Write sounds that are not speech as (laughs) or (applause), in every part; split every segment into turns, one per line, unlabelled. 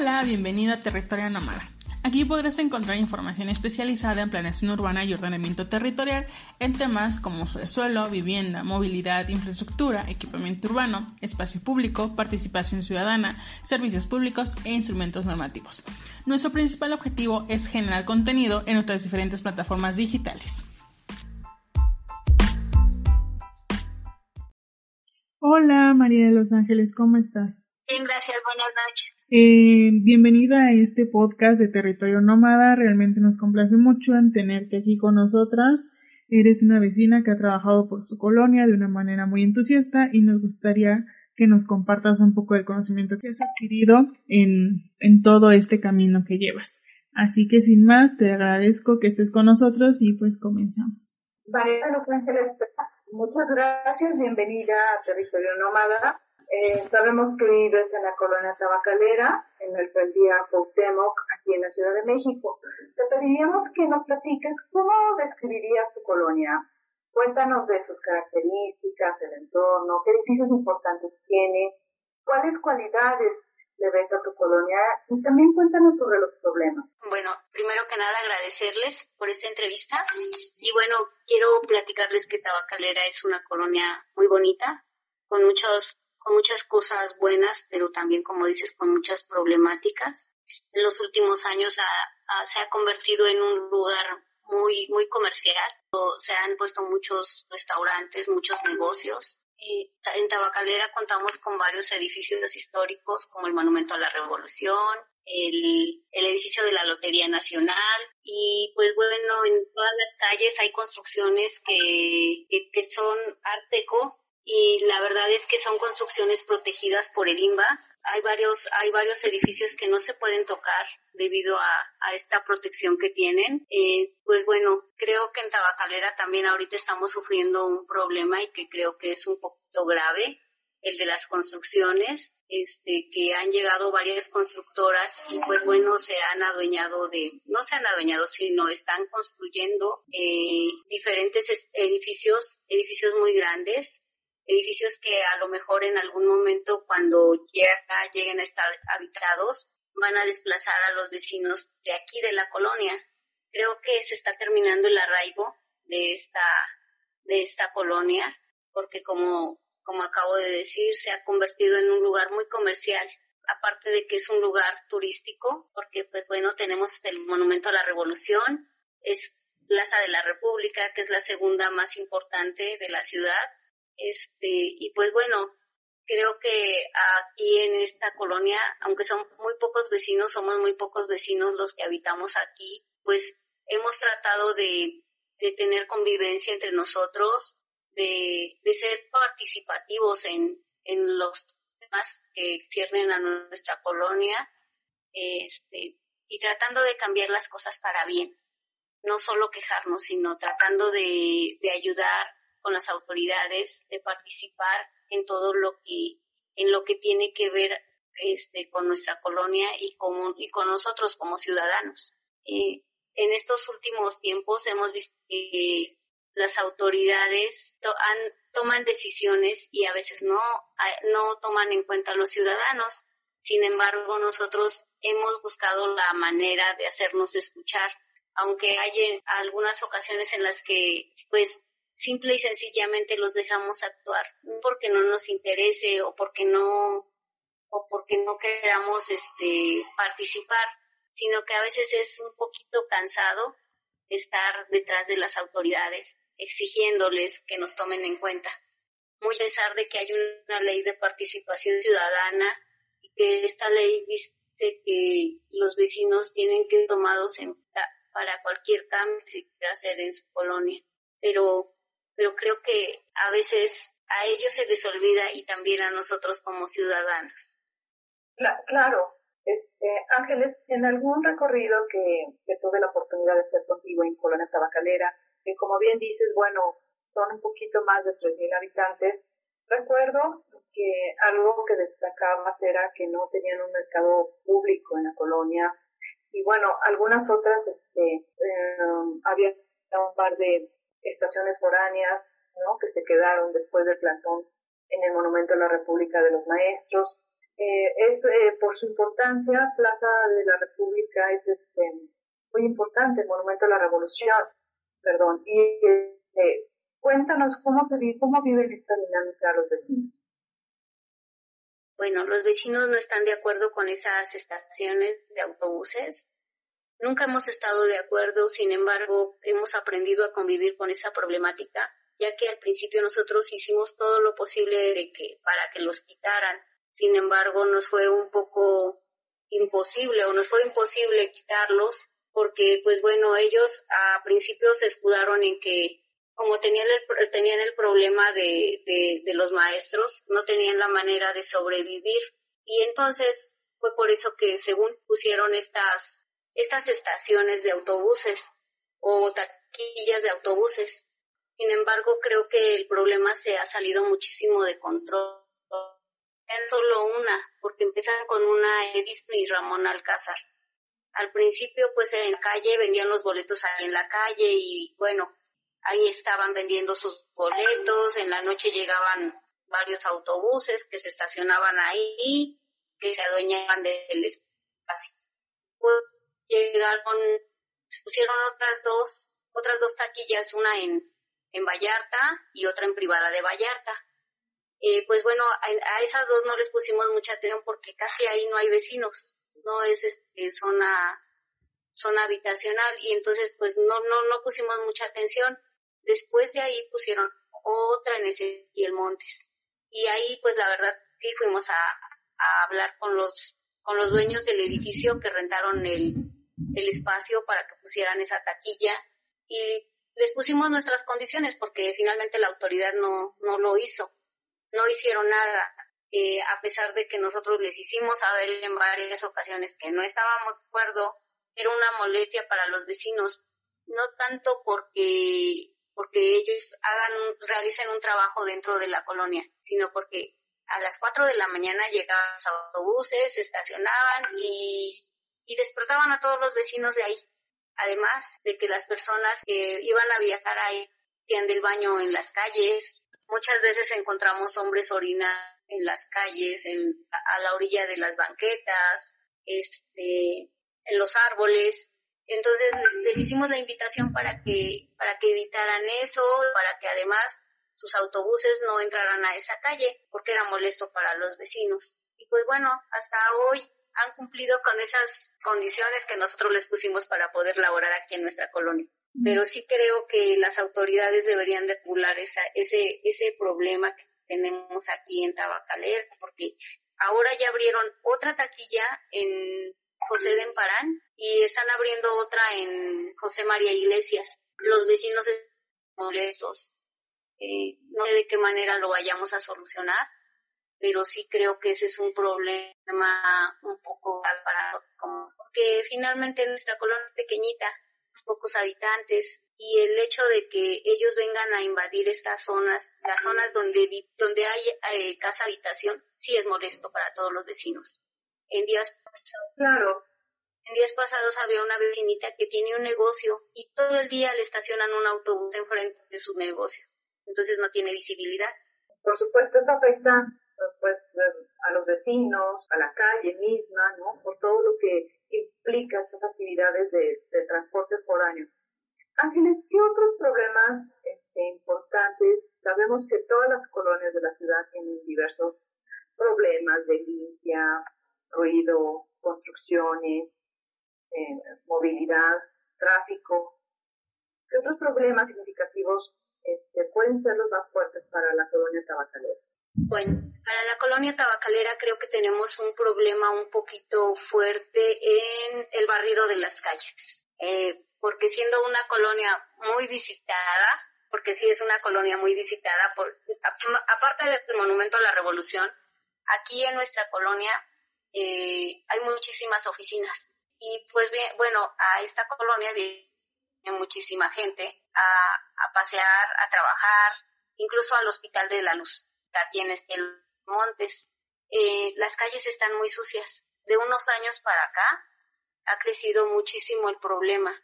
Hola, bienvenido a Territorio Nómada. Aquí podrás encontrar información especializada en planeación urbana y ordenamiento territorial en temas como suelo, vivienda, movilidad, infraestructura, equipamiento urbano, espacio público, participación ciudadana, servicios públicos e instrumentos normativos. Nuestro principal objetivo es generar contenido en nuestras diferentes plataformas digitales. Hola María de los Ángeles, ¿cómo estás?
Bien, gracias, buenas noches.
Eh, bienvenida a este podcast de Territorio Nómada. Realmente nos complace mucho en tenerte aquí con nosotras. Eres una vecina que ha trabajado por su colonia de una manera muy entusiasta y nos gustaría que nos compartas un poco del conocimiento que has adquirido en, en todo este camino que llevas. Así que sin más, te agradezco que estés con nosotros y pues comenzamos.
De Los Ángeles, muchas gracias, bienvenida a Territorio Nómada. Eh, sabemos que vives en la colonia Tabacalera, en el día Cuauhtémoc, aquí en la Ciudad de México. Te pediríamos que nos platiques cómo describirías tu colonia. Cuéntanos de sus características, el entorno, qué edificios importantes tiene, cuáles cualidades le ves a tu colonia y también cuéntanos sobre los problemas.
Bueno, primero que nada agradecerles por esta entrevista y bueno, quiero platicarles que Tabacalera es una colonia muy bonita, con muchos con muchas cosas buenas, pero también, como dices, con muchas problemáticas. En los últimos años se ha convertido en un lugar muy, muy comercial. Se han puesto muchos restaurantes, muchos negocios. Y en Tabacalera contamos con varios edificios históricos, como el Monumento a la Revolución, el, edificio de la Lotería Nacional y pues bueno, en todas las calles hay construcciones que, que, que son art deco, y la verdad es que son construcciones protegidas por el INBA. Hay varios, hay varios edificios que no se pueden tocar debido a, esta protección que tienen. Eh, pues bueno, creo que en Tabacalera también ahorita estamos sufriendo un problema y que creo que es un poquito grave, el de las construcciones, este, que han llegado varias constructoras y pues bueno, se han adueñado de, no se han adueñado, sino están construyendo eh, diferentes edificios, edificios muy grandes, edificios que a lo mejor en algún momento cuando llega, lleguen a estar habitados van a desplazar a los vecinos de aquí de la colonia. Creo que se está terminando el arraigo de esta, de esta colonia, porque como, como acabo de decir, se ha convertido en un lugar muy comercial, aparte de que es un lugar turístico, porque pues bueno, tenemos el Monumento a la Revolución, es Plaza de la República, que es la segunda más importante de la ciudad, este, y pues bueno, creo que aquí en esta colonia, aunque son muy pocos vecinos, somos muy pocos vecinos los que habitamos aquí, pues hemos tratado de, de tener convivencia entre nosotros, de, de ser participativos en, en los temas que ciernen a nuestra colonia, este, y tratando de cambiar las cosas para bien. No solo quejarnos, sino tratando de, de ayudar con las autoridades, de participar en todo lo que, en lo que tiene que ver este, con nuestra colonia y, con, y con nosotros como ciudadanos. Eh, en estos últimos tiempos hemos visto que las autoridades toman decisiones y a veces no, no toman en cuenta a los ciudadanos. Sin embargo, nosotros hemos buscado la manera de hacernos escuchar, aunque hay algunas ocasiones en las que pues simple y sencillamente los dejamos actuar, porque no nos interese o porque no o porque no queramos este participar, sino que a veces es un poquito cansado estar detrás de las autoridades exigiéndoles que nos tomen en cuenta. Muy a pesar de que hay una ley de participación ciudadana y que esta ley dice que los vecinos tienen que tomados en para cualquier cambio que se quiera hacer en su colonia. Pero pero creo que a veces a ellos se les olvida y también a nosotros como ciudadanos.
Claro, este, Ángeles, en algún recorrido que, que tuve la oportunidad de estar contigo en Colonia Tabacalera, que como bien dices, bueno, son un poquito más de 3.000 habitantes, recuerdo que algo que destacaba era que no tenían un mercado público en la colonia y bueno, algunas otras, este, eh, había un par de estaciones foráneas, ¿no? Que se quedaron después del plantón en el Monumento a la República de los Maestros. Eh, es eh, por su importancia, Plaza de la República es este muy importante, el Monumento a la Revolución, perdón. Y eh, cuéntanos cómo se vive, cómo viven esta dinámica los vecinos.
Bueno, los vecinos no están de acuerdo con esas estaciones de autobuses. Nunca hemos estado de acuerdo, sin embargo, hemos aprendido a convivir con esa problemática, ya que al principio nosotros hicimos todo lo posible de que, para que los quitaran. Sin embargo, nos fue un poco imposible o nos fue imposible quitarlos porque, pues bueno, ellos a principio se escudaron en que como tenían el, tenían el problema de, de, los maestros, no tenían la manera de sobrevivir. Y entonces fue por eso que según pusieron estas, estas estaciones de autobuses o taquillas de autobuses. Sin embargo, creo que el problema se ha salido muchísimo de control. En solo una, porque empiezan con una Edison y Ramón Alcázar. Al principio, pues en la calle vendían los boletos ahí en la calle y bueno, ahí estaban vendiendo sus boletos, en la noche llegaban varios autobuses que se estacionaban ahí, que se adueñaban del espacio. Pues llegaron, se pusieron otras dos, otras dos taquillas, una en, en Vallarta y otra en privada de Vallarta. Eh, pues bueno, a, a, esas dos no les pusimos mucha atención porque casi ahí no hay vecinos, no es este, zona, zona habitacional y entonces pues no, no, no pusimos mucha atención Después de ahí pusieron otra en el Montes. Y ahí, pues la verdad, sí fuimos a, a hablar con los, con los dueños del edificio que rentaron el, el espacio para que pusieran esa taquilla y les pusimos nuestras condiciones porque finalmente la autoridad no, no lo hizo. No hicieron nada. Eh, a pesar de que nosotros les hicimos saber en varias ocasiones que no estábamos de acuerdo, era una molestia para los vecinos, no tanto porque porque ellos hagan realicen un trabajo dentro de la colonia, sino porque a las 4 de la mañana llegaban los autobuses, estacionaban y, y despertaban a todos los vecinos de ahí. Además de que las personas que iban a viajar ahí hacían del baño en las calles. Muchas veces encontramos hombres orinar en las calles, en, a la orilla de las banquetas, este, en los árboles. Entonces les, hicimos la invitación para que, para que evitaran eso, para que además sus autobuses no entraran a esa calle, porque era molesto para los vecinos. Y pues bueno, hasta hoy han cumplido con esas condiciones que nosotros les pusimos para poder laborar aquí en nuestra colonia. Pero sí creo que las autoridades deberían de esa, ese, ese problema que tenemos aquí en Tabacalera, porque ahora ya abrieron otra taquilla en José de Emparán y están abriendo otra en José María Iglesias. Los vecinos están molestos. Eh, no sé de qué manera lo vayamos a solucionar, pero sí creo que ese es un problema un poco para porque finalmente nuestra colonia es pequeñita, pocos habitantes y el hecho de que ellos vengan a invadir estas zonas, las zonas donde donde hay eh, casa habitación, sí es molesto para todos los vecinos. En días pasados,
claro.
En días pasados había una vecinita que tiene un negocio y todo el día le estacionan un autobús enfrente de su negocio. Entonces no tiene visibilidad.
Por supuesto, eso afecta pues a los vecinos, a la calle misma, ¿no? Por todo lo que implica estas actividades de, de transporte foráneo. Ángeles, ¿qué otros problemas este, importantes? Sabemos que todas las colonias de la ciudad tienen diversos problemas de limpia, ruido, construcciones, eh, movilidad, tráfico. ¿Qué otros problemas significativos este, pueden ser los más fuertes para la colonia tabacalera?
Bueno, para la colonia tabacalera creo que tenemos un problema un poquito fuerte en el barrido de las calles, eh, porque siendo una colonia muy visitada, porque sí es una colonia muy visitada, por, aparte del monumento a la revolución, aquí en nuestra colonia eh, hay muchísimas oficinas. Y pues bien, bueno, a esta colonia viene muchísima gente a, a pasear, a trabajar, incluso al Hospital de la Luz, aquí en el Montes. Eh, las calles están muy sucias. De unos años para acá ha crecido muchísimo el problema,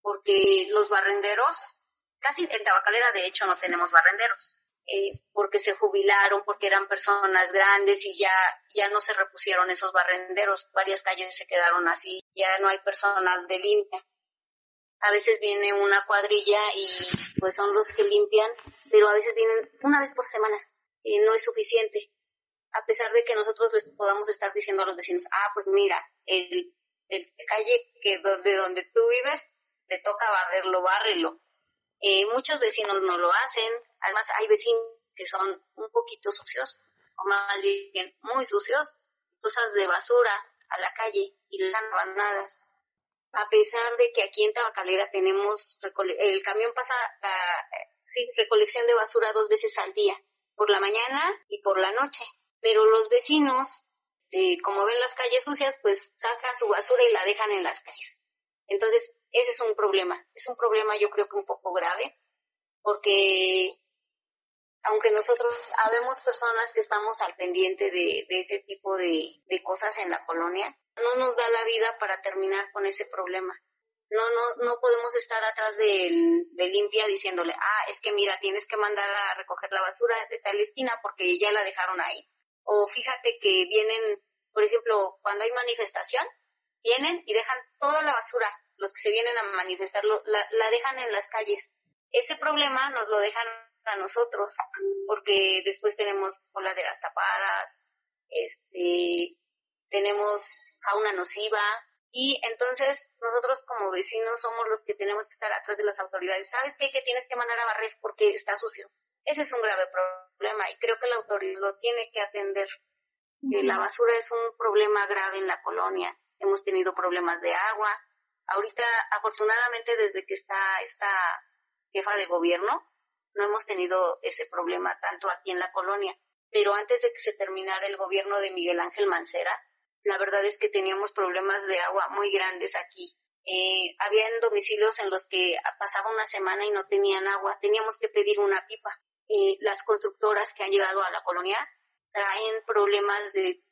porque los barrenderos, casi en Tabacalera de hecho no tenemos barrenderos. eh, porque se jubilaron, porque eran personas grandes y ya, ya no se repusieron esos barrenderos. Varias calles se quedaron así, ya no hay personal de limpia. A veces viene una cuadrilla y pues son los que limpian, pero a veces vienen una vez por semana y no es suficiente. A pesar de que nosotros les podamos estar diciendo a los vecinos, ah, pues mira, el, el calle que de donde tú vives te toca barrerlo, bárrelo. Eh, muchos vecinos no lo hacen, además hay vecinos que son un poquito sucios, o más bien muy sucios, cosas de basura a la calle y las abandonadas. A pesar de que aquí en Tabacalera tenemos, el camión pasa la sí, recolección de basura dos veces al día, por la mañana y por la noche. Pero los vecinos, eh, como ven las calles sucias, pues sacan su basura y la dejan en las calles. Entonces, ese es un problema. Es un problema yo creo que un poco grave, porque aunque nosotros habemos personas que estamos al pendiente de, ese tipo de, cosas en la colonia, no nos da la vida para terminar con ese problema. No, no, no podemos estar atrás de, de limpia diciéndole, ah, es que mira, tienes que mandar a recoger la basura desde tal esquina porque ya la dejaron ahí. O fíjate que vienen, por ejemplo, cuando hay manifestación, vienen y dejan toda la basura los que se vienen a manifestarlo, la, dejan en las calles. Ese problema nos lo dejan a nosotros, porque después tenemos coladeras tapadas, este, tenemos fauna nociva, y entonces nosotros como vecinos somos los que tenemos que estar atrás de las autoridades. ¿Sabes qué? Que tienes que mandar a barrer porque está sucio. Ese es un grave problema y creo que la autoridad lo tiene que atender. La basura es un problema grave en la colonia. Hemos tenido problemas de agua, Ahorita, afortunadamente, desde que está esta jefa de gobierno, no hemos tenido ese problema tanto aquí en la colonia. Pero antes de que se terminara el gobierno de Miguel Ángel Mancera, la verdad es que teníamos problemas de agua muy grandes aquí. Eh, habían domicilios en los que pasaba una semana y no tenían agua. Teníamos que pedir una pipa. Eh, las constructoras que han llegado a la colonia traen problemas de,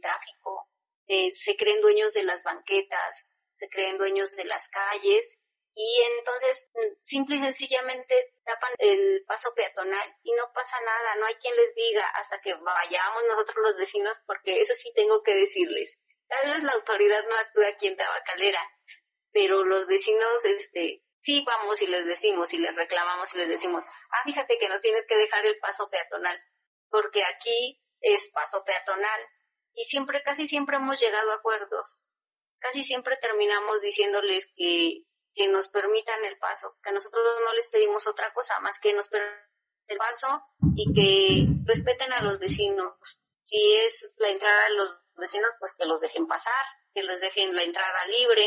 tráfico, eh, se creen dueños de las banquetas, se creen dueños de las calles y entonces mm, simple y sencillamente tapan el paso peatonal y no pasa nada, no hay quien les diga hasta que vayamos nosotros los vecinos, porque eso sí tengo que decirles. Tal vez la autoridad no actúa aquí en Tabacalera, pero los vecinos, este, sí vamos y les decimos y les reclamamos y les decimos, ah, fíjate que no tienes que dejar el paso peatonal, porque aquí es paso peatonal y siempre, casi siempre hemos llegado a acuerdos casi siempre terminamos diciéndoles que, que nos permitan el paso, que nosotros no les pedimos otra cosa más que nos permitan el paso y que respeten a los vecinos. Si es la entrada de los vecinos, pues que los dejen pasar, que les dejen la entrada libre.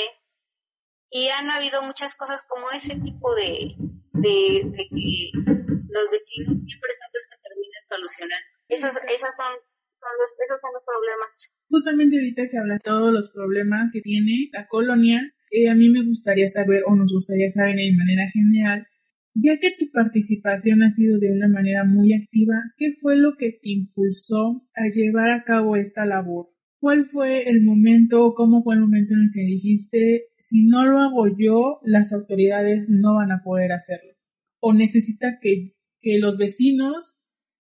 Y han habido muchas cosas como ese tipo de, de, que los vecinos siempre son los que terminan solucionando. Esas, esas son esos son problemas.
Justamente ahorita que habla de todos los problemas que tiene la colonia, eh, a mí me gustaría saber, o nos gustaría saber de manera general, ya que tu participación ha sido de una manera muy activa, ¿qué fue lo que te impulsó a llevar a cabo esta labor? ¿Cuál fue el momento, cómo fue el momento en el que dijiste, si no lo hago yo, las autoridades no van a poder hacerlo? ¿O necesita que, que los vecinos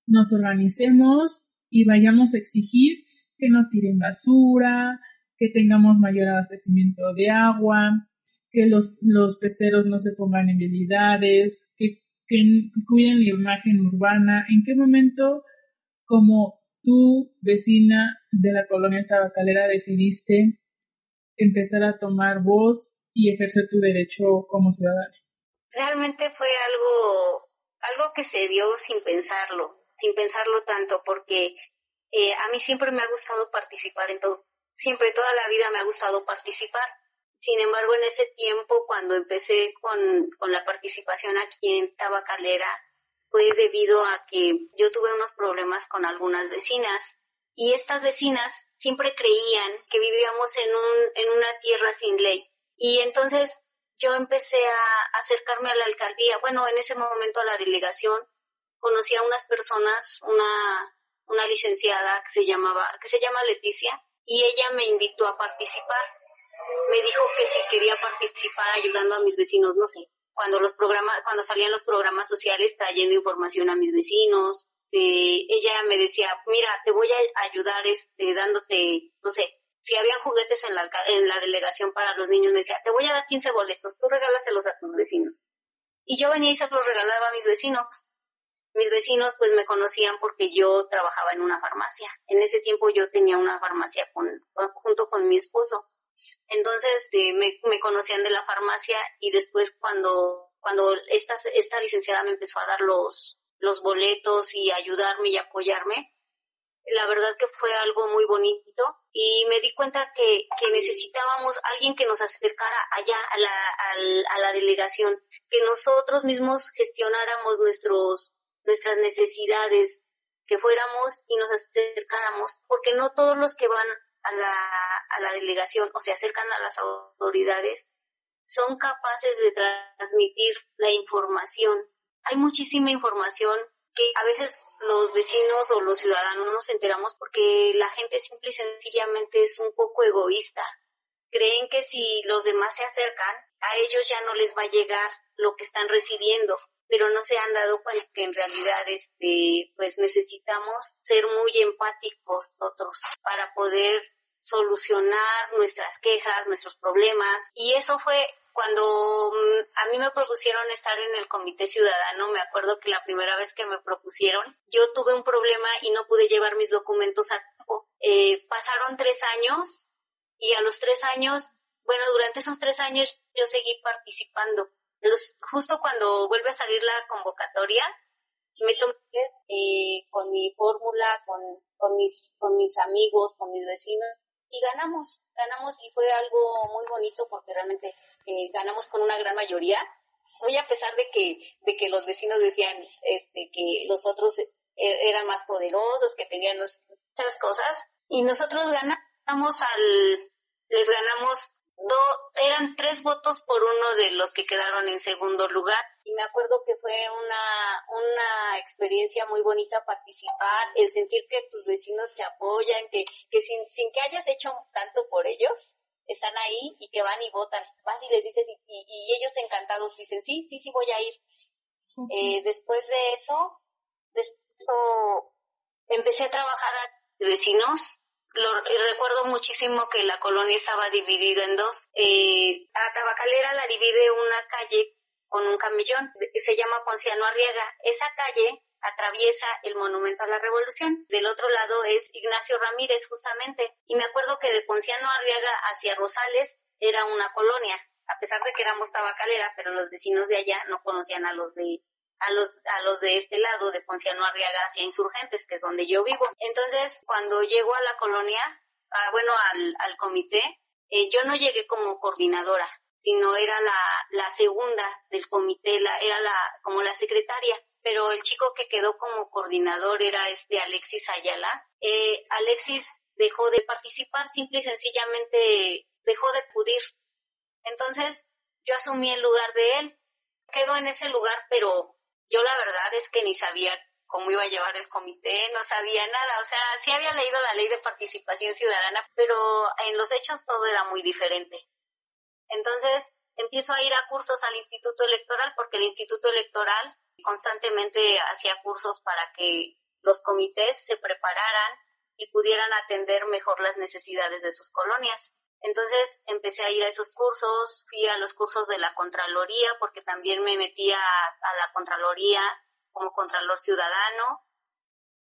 nos organicemos y vayamos a exigir que no tiren basura, que tengamos mayor abastecimiento de agua, que los, los peceros no se pongan en vialidades, que, que cuiden la imagen urbana. ¿En qué momento, como tú, vecina de la colonia tabacalera, decidiste empezar a tomar voz y ejercer tu derecho como ciudadana?
Realmente fue algo, algo que se dio sin pensarlo sin pensarlo tanto, porque eh, a mí siempre me ha gustado participar en todo, siempre toda la vida me ha gustado participar. Sin embargo, en ese tiempo, cuando empecé con, con la participación aquí en Tabacalera, fue debido a que yo tuve unos problemas con algunas vecinas y estas vecinas siempre creían que vivíamos en, un, en una tierra sin ley. Y entonces yo empecé a acercarme a la alcaldía, bueno, en ese momento a la delegación, conocí a unas personas, una, una licenciada que se llamaba, que se llama Leticia, y ella me invitó a participar. Me dijo que si quería participar ayudando a mis vecinos, no sé, cuando los programas, cuando salían los programas sociales trayendo información a mis vecinos. ella me decía, mira, te voy a ayudar este, dándote, no sé, si habían juguetes en la, en la delegación para los niños, me decía, te voy a dar 15 boletos, tú regálaselos a tus vecinos. Y yo venía y se los regalaba a mis vecinos. Mis vecinos pues me conocían porque yo trabajaba en una farmacia. En ese tiempo yo tenía una farmacia con, junto con mi esposo. Entonces este, me, conocían de la farmacia y después cuando, cuando esta, esta licenciada me empezó a dar los, los boletos y ayudarme y apoyarme, la verdad que fue algo muy bonito y me di cuenta que, que necesitábamos alguien que nos acercara allá a a la delegación, que nosotros mismos gestionáramos nuestros, nuestras necesidades, que fuéramos y nos acercáramos, porque no todos los que van a la, a la delegación o se acercan a las autoridades son capaces de transmitir la información. Hay muchísima información que a veces los vecinos o los ciudadanos no nos enteramos porque la gente simple y sencillamente es un poco egoísta. Creen que si los demás se acercan, a ellos ya no les va a llegar lo que están recibiendo, pero no se han dado cuenta que en realidad este pues necesitamos ser muy empáticos nosotros para poder solucionar nuestras quejas, nuestros problemas y eso fue cuando mm, a mí me propusieron estar en el comité ciudadano, me acuerdo que la primera vez que me propusieron, yo tuve un problema y no pude llevar mis documentos a campo. Eh, pasaron tres años y a los tres años, bueno, durante esos tres años yo seguí participando. Justo cuando vuelve a salir la convocatoria, me tomé eh, con mi fórmula, con, con, mis, con mis amigos, con mis vecinos, y ganamos, ganamos y fue algo muy bonito porque realmente eh, ganamos con una gran mayoría, muy a pesar de que, de que los vecinos decían este, que los otros e, eran más poderosos, que tenían muchas cosas, y nosotros ganamos al, les ganamos do, eran tres votos por uno de los que quedaron en segundo lugar y me acuerdo que fue una, una experiencia muy bonita participar, el sentir que tus vecinos te apoyan, que, que sin, sin que hayas hecho tanto por ellos, están ahí y que van y votan. Vas y les dices y, y, ellos encantados dicen, sí, sí, sí voy a ir. eh, después de eso, después de eso, empecé a trabajar a vecinos lo, recuerdo muchísimo que la colonia estaba dividida en dos. Eh, a Tabacalera la divide una calle con un camellón, se llama Ponciano Arriaga. Esa calle atraviesa el Monumento a la Revolución. Del otro lado es Ignacio Ramírez, justamente. Y me acuerdo que de Ponciano Arriaga hacia Rosales era una colonia, a pesar de que éramos tabacalera, pero los vecinos de allá no conocían a los de a los, a los de este lado, de Ponciano Arriaga hacia Insurgentes, que es donde yo vivo. Entonces, cuando llego a la colonia, ah, bueno, al, al comité, eh, yo no llegué como coordinadora, sino era la, la segunda del comité, la, era la, como la secretaria. Pero el chico que quedó como coordinador era este Alexis Ayala. Eh, Alexis dejó de participar, simple y sencillamente dejó de acudir. Entonces, yo asumí el lugar de él. Quedó en ese lugar, pero yo la verdad es que ni sabía cómo iba a llevar el comité, no sabía nada, o sea, sí había leído la ley de participación ciudadana, pero en los hechos todo era muy diferente. Entonces, empiezo a ir a cursos al Instituto Electoral porque el Instituto Electoral constantemente hacía cursos para que los comités se prepararan y pudieran atender mejor las necesidades de sus colonias. Entonces empecé a ir a esos cursos, fui a los cursos de la Contraloría porque también me metía a, la Contraloría como Contralor Ciudadano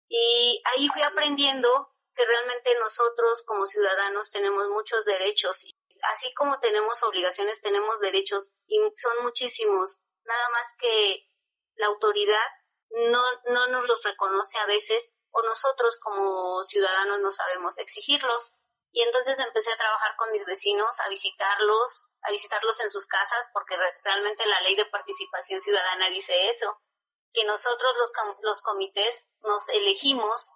y ahí fui aprendiendo que realmente nosotros como ciudadanos tenemos muchos derechos así como tenemos obligaciones tenemos derechos y son muchísimos, nada más que la autoridad no, no nos los reconoce a veces o nosotros como ciudadanos no sabemos exigirlos. Y entonces empecé a trabajar con mis vecinos, a visitarlos, a visitarlos en sus casas, porque realmente la ley de participación ciudadana dice eso, que nosotros los, los comités nos elegimos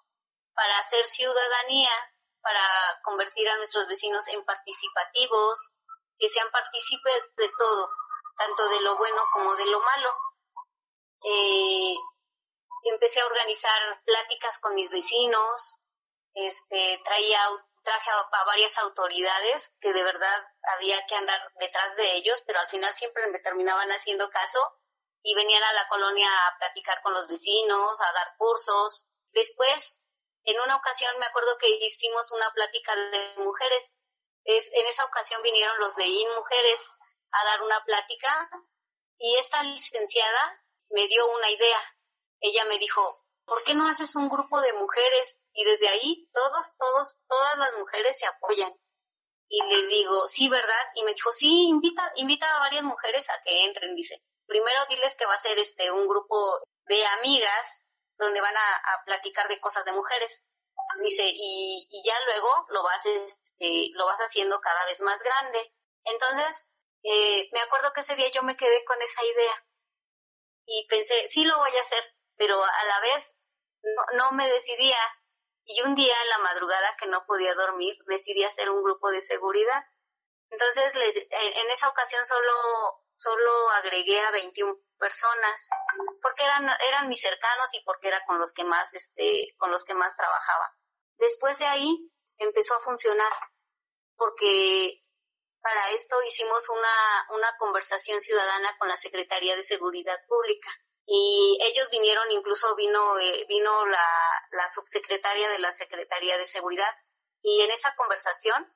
para hacer ciudadanía, para convertir a nuestros vecinos en participativos, que sean partícipes de todo, tanto de lo bueno como de lo malo. Eh, empecé a organizar pláticas con mis vecinos, este, traía traje a, varias autoridades que de verdad había que andar detrás de ellos, pero al final siempre me terminaban haciendo caso y venían a la colonia a platicar con los vecinos, a dar cursos. Después, en una ocasión me acuerdo que hicimos una plática de mujeres. Es, en esa ocasión vinieron los de IN Mujeres a dar una plática y esta licenciada me dio una idea. Ella me dijo, ¿por qué no haces un grupo de mujeres? Y desde ahí todos, todos, todas las mujeres se apoyan. Y le digo, sí, ¿verdad? Y me dijo, sí, invita, invita a varias mujeres a que entren, dice. Primero diles que va a ser este un grupo de amigas donde van a, platicar de cosas de mujeres. Dice, y, y ya luego lo vas, este, lo vas haciendo cada vez más grande. Entonces, eh, me acuerdo que ese día yo me quedé con esa idea y pensé, sí lo voy a hacer, pero a la vez no, no me decidía. Y un día en la madrugada que no podía dormir, decidí hacer un grupo de seguridad. Entonces, les, en esa ocasión solo, solo agregué a 21 personas, porque eran, eran mis cercanos y porque era con los que más, este, con los que más trabajaba. Después de ahí empezó a funcionar, porque para esto hicimos una, una conversación ciudadana con la Secretaría de Seguridad Pública y ellos vinieron, incluso vino, eh, vino la, subsecretaria de la Secretaría de Seguridad y en esa conversación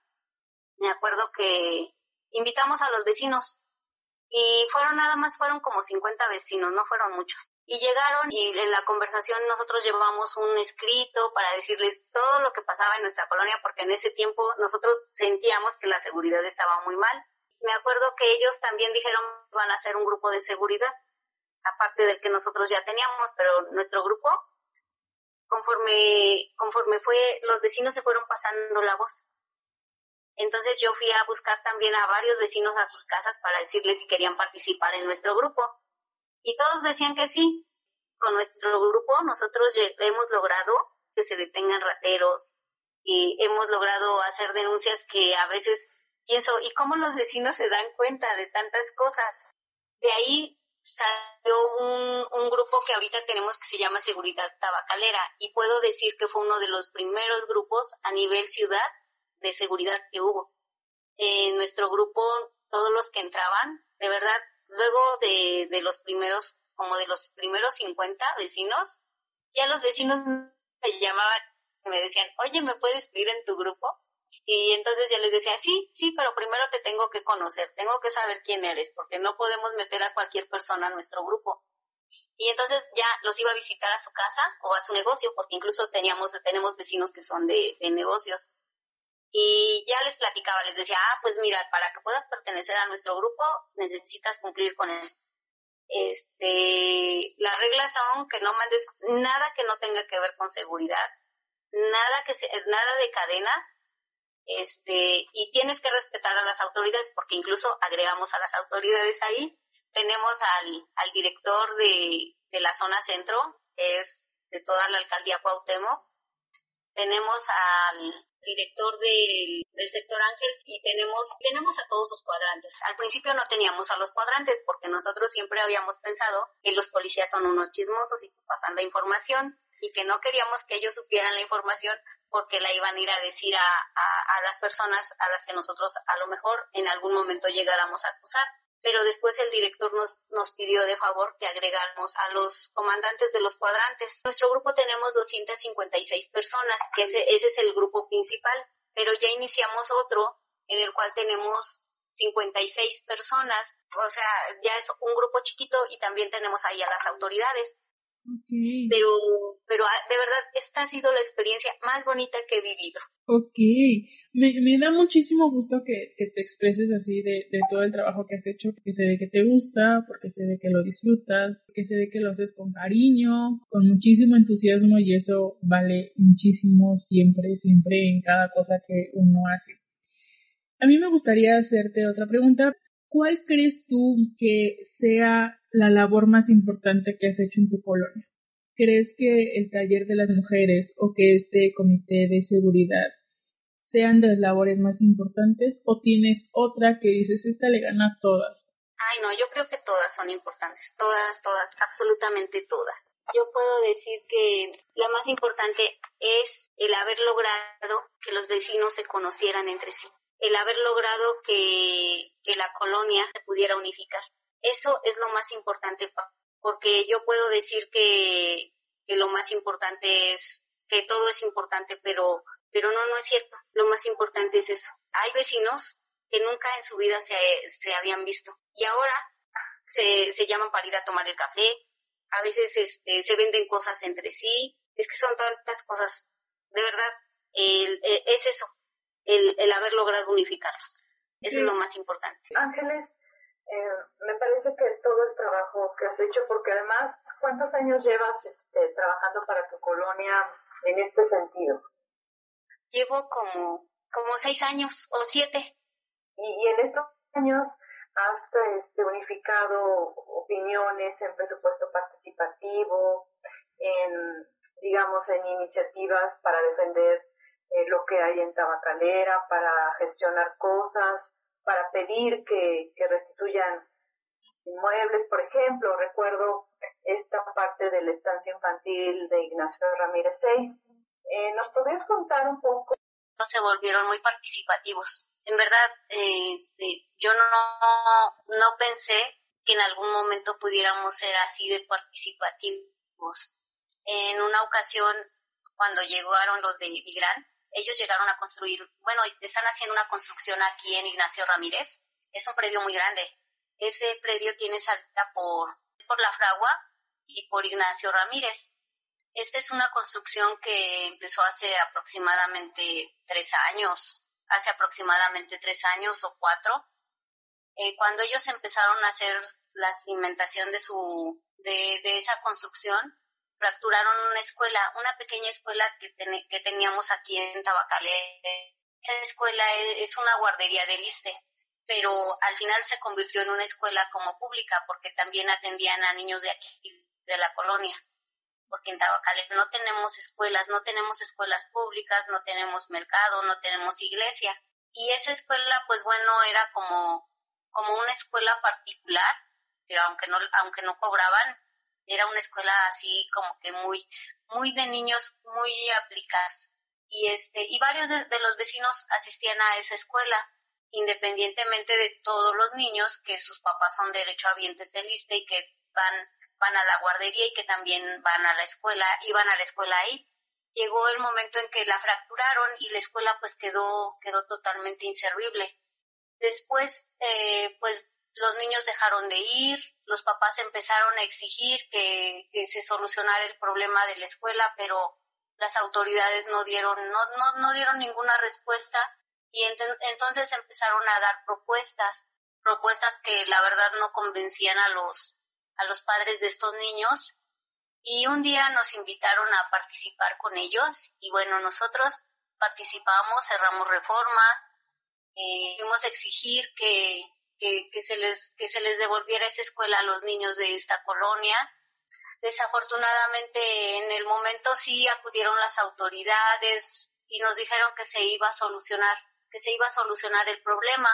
me acuerdo que invitamos a los vecinos y fueron nada más, fueron como 50 vecinos, no fueron muchos. Y llegaron y en la conversación nosotros llevamos un escrito para decirles todo lo que pasaba en nuestra colonia, porque en ese tiempo nosotros sentíamos que la seguridad estaba muy mal. Me acuerdo que ellos también dijeron que iban a hacer un grupo de seguridad, aparte del que nosotros ya teníamos, pero nuestro grupo, conforme, conforme fue, los vecinos se fueron pasando la voz. Entonces yo fui a buscar también a varios vecinos a sus casas para decirles si querían participar en nuestro grupo y todos decían que sí. Con nuestro grupo nosotros hemos logrado que se detengan rateros y hemos logrado hacer denuncias que a veces pienso, ¿y cómo los vecinos se dan cuenta de tantas cosas? De ahí salió un, un grupo que ahorita tenemos que se llama Seguridad Tabacalera y puedo decir que fue uno de los primeros grupos a nivel ciudad de seguridad que hubo. En nuestro grupo, todos los que entraban, de verdad, luego de, de los primeros, como de los primeros 50 vecinos, ya los vecinos me llamaban me decían, oye, ¿me puedes pedir en tu grupo? Y entonces yo les decía, sí, sí, pero primero te tengo que conocer, tengo que saber quién eres, porque no podemos meter a cualquier persona a nuestro grupo. Y entonces ya los iba a visitar a su casa o a su negocio, porque incluso teníamos, tenemos vecinos que son de, de negocios. Y ya les platicaba, les decía, ah, pues mira, para que puedas pertenecer a nuestro grupo necesitas cumplir con él. Este, las reglas son que no mandes nada que no tenga que ver con seguridad, nada que se, nada de cadenas, este, y tienes que respetar a las autoridades porque incluso agregamos a las autoridades ahí. Tenemos al, al director de, de la zona centro, es de toda la alcaldía Cuauhtémoc. Tenemos al director del, del sector Ángeles y tenemos, tenemos a todos los cuadrantes. Al principio no teníamos a los cuadrantes porque nosotros siempre habíamos pensado que los policías son unos chismosos y pasan la información y que no queríamos que ellos supieran la información porque la iban a ir a decir a, a, a las personas a las que nosotros a lo mejor en algún momento llegáramos a acusar pero después el director nos, nos pidió de favor que agregáramos a los comandantes de los cuadrantes. Nuestro grupo tenemos 256 personas, que ese, ese es el grupo principal, pero ya iniciamos otro en el cual tenemos 56 personas, o sea, ya es un grupo chiquito y también tenemos ahí a las autoridades. Pero, pero ah, de verdad, esta ha sido la experiencia más bonita que he vivido.
Ok, me, me da muchísimo gusto que, que te expreses así de, de, todo el trabajo que has hecho, porque se ve que te gusta, porque se ve que lo disfrutas, porque se ve que lo haces con cariño, con muchísimo entusiasmo y eso vale muchísimo siempre, siempre en cada cosa que uno hace. A mí me gustaría hacerte otra pregunta. ¿Cuál crees tú que sea la labor más importante que has hecho en tu colonia? ¿Crees que el taller de las mujeres o que este comité de seguridad sean las labores más importantes o tienes otra que dices esta le gana a todas?
Ay, no, yo creo que todas son importantes, todas, todas, absolutamente todas. Yo puedo decir que la más importante es el haber logrado que los vecinos se conocieran entre sí, el haber logrado que, la colonia se pudiera unificar. Eso es lo más importante, porque yo puedo decir que, que lo más importante es que todo es importante, pero, pero no, no es cierto. Lo más importante es eso. Hay vecinos que nunca en su vida se, se habían visto y ahora se, se llaman para ir a tomar el café, a veces este, se venden cosas entre sí, es que son tantas cosas. De verdad, el, es eso, el, el haber logrado unificarlos. Eso es lo más importante.
Ángeles, eh, me parece que todo el trabajo que has hecho, porque además, ¿cuántos años llevas este, trabajando para tu colonia en este sentido?
Llevo como, como seis años o siete.
Y, y en estos años has este, unificado opiniones en presupuesto participativo, en, digamos, en iniciativas para defender eh, lo que hay en Tabacalera, para gestionar cosas, para pedir que, restituyan inmuebles, por ejemplo, recuerdo esta parte de la estancia infantil de Ignacio Ramírez 6. Eh, ¿Nos podrías contar un poco?
Se volvieron muy participativos. En verdad, este, yo no, no pensé que en algún momento pudiéramos ser así de participativos. En una ocasión, cuando llegaron los de Vigrán, ellos llegaron a construir, bueno, están haciendo una construcción aquí en Ignacio Ramírez. Es un predio muy grande. Ese predio tiene salida por, por la fragua y por Ignacio Ramírez. Esta es una construcción que empezó hace aproximadamente tres años, hace aproximadamente tres años o cuatro. Eh, cuando ellos empezaron a hacer la cimentación de su, de, de esa construcción, fracturaron una escuela, una pequeña escuela que, que teníamos aquí en Tabacalé. Esa escuela es, es, una guardería del ISTE, pero al final se convirtió en una escuela como pública porque también atendían a niños de aquí, de la colonia. Porque en Tabacalé no tenemos escuelas, no tenemos escuelas públicas, no tenemos mercado, no tenemos iglesia. Y esa escuela, pues bueno, era como, como una escuela particular, que aunque no, aunque no cobraban, era una escuela así como que muy, muy de niños, muy aplicados. Y este, y varios de, los vecinos asistían a esa escuela, independientemente de todos los niños que sus papás son derechohabientes del ISTE y que van, van a la guardería y que también van a la escuela, iban a la escuela ahí. Llegó el momento en que la fracturaron y la escuela pues quedó, quedó totalmente inservible. Después, eh, pues los niños dejaron de ir, los papás empezaron a exigir que, se solucionara el problema de la escuela, pero las autoridades no dieron, no, no, no dieron ninguna respuesta y entonces empezaron a dar propuestas, propuestas que la verdad no convencían a los, a los padres de estos niños. Y un día nos invitaron a participar con ellos y bueno, nosotros participamos, cerramos reforma, eh, fuimos a exigir que, que, que, se les, que se les devolviera esa escuela a los niños de esta colonia. Desafortunadamente en el momento sí acudieron las autoridades y nos dijeron que se iba a solucionar, que se iba a solucionar el problema,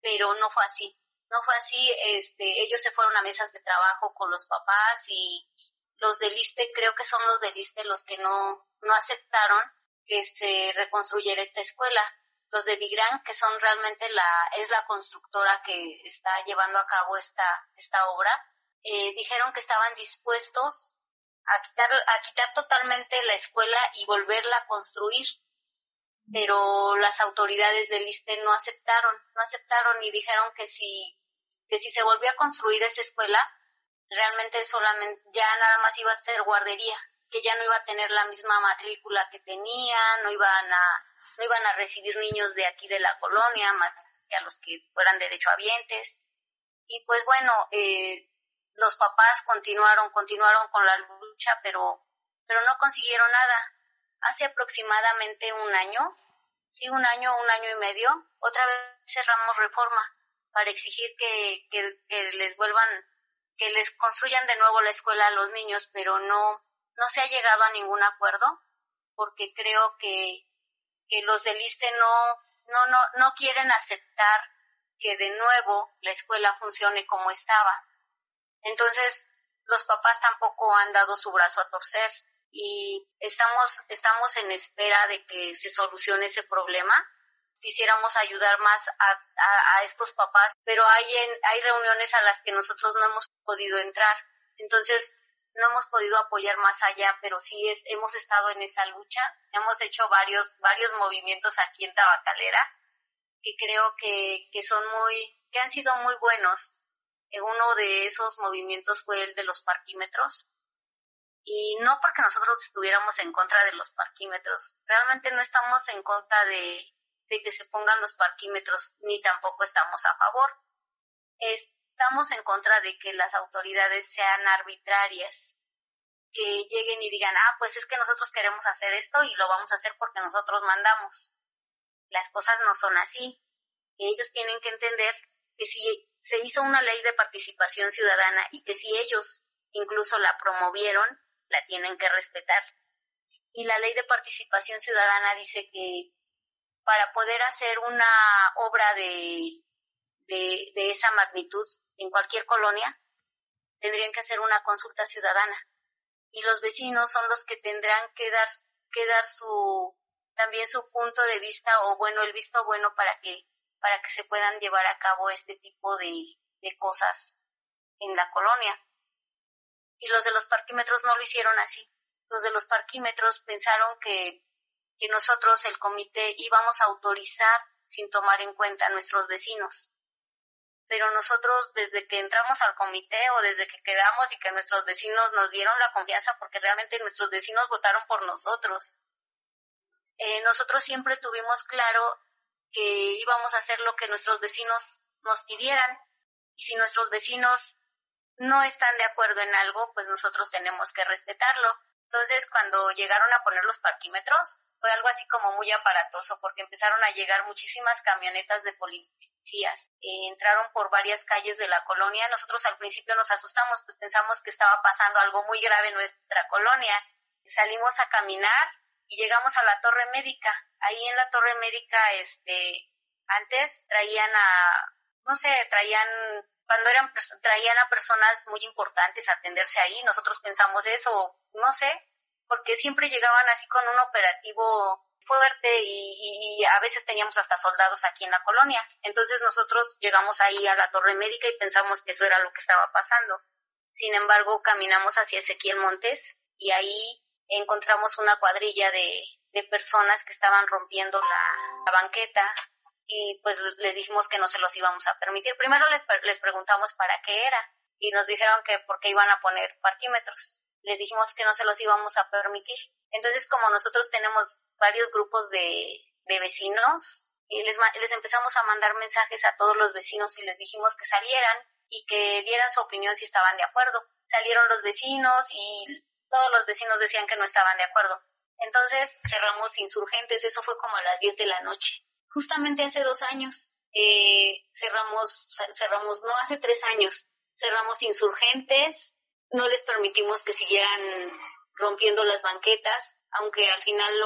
pero no fue así. No fue así, este, ellos se fueron a mesas de trabajo con los papás y los del ISTE, creo que son los del ISTE los que no, no aceptaron que se reconstruyera esta escuela los de Vigran, que son realmente la, es la constructora que está llevando a cabo esta, esta obra, eh, dijeron que estaban dispuestos a quitar, a quitar totalmente la escuela y volverla a construir, pero las autoridades del ISTE no aceptaron, no aceptaron y dijeron que si, que si se volvía a construir esa escuela, realmente solamente, ya nada más iba a ser guardería, que ya no iba a tener la misma matrícula que tenía, no iban a, no iban a recibir niños de aquí de la colonia, más que a los que fueran derechohabientes. Y pues bueno, eh, los papás continuaron, continuaron con la lucha, pero, pero no consiguieron nada. Hace aproximadamente un año, sí, un año, un año y medio, otra vez cerramos reforma para exigir que, que, que les vuelvan, que les construyan de nuevo la escuela a los niños, pero no, no se ha llegado a ningún acuerdo porque creo que, que los del ISTE no, no, no, no quieren aceptar que de nuevo la escuela funcione como estaba. Entonces, los papás tampoco han dado su brazo a torcer y estamos, estamos en espera de que se solucione ese problema. Quisiéramos ayudar más a, a, estos papás, pero hay, hay reuniones a las que nosotros no hemos podido entrar. Entonces, no hemos podido apoyar más allá, pero sí es, hemos estado en esa lucha. Hemos hecho varios, varios movimientos aquí en Tabacalera que creo que, que son muy, que han sido muy buenos. Uno de esos movimientos fue el de los parquímetros. Y no porque nosotros estuviéramos en contra de los parquímetros. Realmente no estamos en contra de, de que se pongan los parquímetros, ni tampoco estamos a favor. Estamos en contra de que las autoridades sean arbitrarias, que lleguen y digan, ah, pues es que nosotros queremos hacer esto y lo vamos a hacer porque nosotros mandamos. Las cosas no son así. Ellos tienen que entender que si se hizo una ley de participación ciudadana y que si ellos incluso la promovieron, la tienen que respetar. Y la ley de participación ciudadana dice que para poder hacer una obra de, de, esa magnitud en cualquier colonia, tendrían que hacer una consulta ciudadana. Y los vecinos son los que tendrán que dar, que dar su, también su punto de vista o bueno, el visto bueno para que, para que se puedan llevar a cabo este tipo de, de cosas en la colonia. Y los de los parquímetros no lo hicieron así. Los de los parquímetros pensaron que, que nosotros, el comité, íbamos a autorizar sin tomar en cuenta a nuestros vecinos. Pero nosotros, desde que entramos al comité o desde que quedamos y que nuestros vecinos nos dieron la confianza, porque realmente nuestros vecinos votaron por nosotros, eh, nosotros siempre tuvimos claro que íbamos a hacer lo que nuestros vecinos nos pidieran y si nuestros vecinos no están de acuerdo en algo, pues nosotros tenemos que respetarlo. Entonces, cuando llegaron a poner los parquímetros, fue algo así como muy aparatoso porque empezaron a llegar muchísimas camionetas de policías. Eh, entraron por varias calles de la colonia. Nosotros al principio nos asustamos, pues pensamos que estaba pasando algo muy grave en nuestra colonia. Salimos a caminar y llegamos a la torre médica. Ahí en la torre médica, este, antes traían a, no sé, traían, cuando eran, traían a personas muy importantes a atenderse ahí, nosotros pensamos eso, no sé, porque siempre llegaban así con un operativo fuerte y, a veces teníamos hasta soldados aquí en la colonia. Entonces nosotros llegamos ahí a la torre médica y pensamos que eso era lo que estaba pasando. Sin embargo, caminamos hacia Ezequiel Montes y ahí encontramos una cuadrilla de, de personas que estaban rompiendo la, banqueta y pues les dijimos que no se los íbamos a permitir. Primero les, les preguntamos para qué era y nos dijeron que porque iban a poner parquímetros. Les dijimos que no se los íbamos a permitir. Entonces, como nosotros tenemos varios grupos de, de vecinos, y les, les empezamos a mandar mensajes a todos los vecinos y les dijimos que salieran y que dieran su opinión si estaban de acuerdo. Salieron los vecinos y todos los vecinos decían que no estaban de acuerdo. Entonces cerramos insurgentes, eso fue como a las 10 de la noche. Justamente hace dos años eh, cerramos, cerramos, no hace tres años, cerramos insurgentes, no les permitimos que siguieran rompiendo las banquetas, aunque al final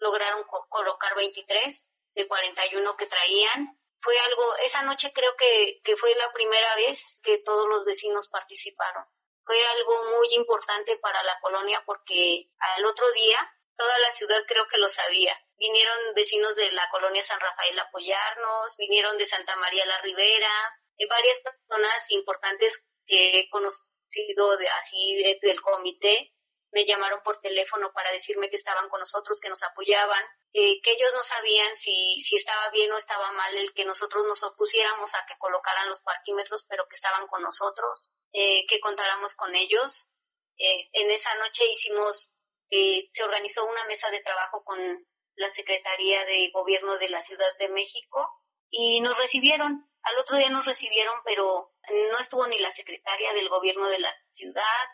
lograron, colocar 23 de 41 que traían. Fue algo, esa noche creo que, fue la primera vez que todos los vecinos participaron fue algo muy importante para la colonia porque al otro día toda la ciudad creo que lo sabía. Vinieron vecinos de la colonia San Rafael a apoyarnos, vinieron de Santa María la Ribera, y varias personas importantes que he conocido de, así del comité me llamaron por teléfono para decirme que estaban con nosotros, que nos apoyaban, eh, que ellos no sabían si, si estaba bien o estaba mal el que nosotros nos opusiéramos a que colocaran los parquímetros, pero que estaban con nosotros, eh, que contáramos con ellos. Eh, en esa noche hicimos, se organizó una mesa de trabajo con la Secretaría de Gobierno de la Ciudad de México y nos recibieron. Al otro día nos recibieron, pero no estuvo ni la secretaria del Gobierno de la ciudad,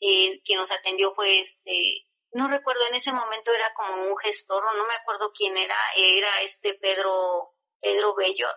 eh, quien nos atendió fue este, no recuerdo, en ese momento era como un gestor, no me acuerdo quién era, era este Pedro, Pedro Bello,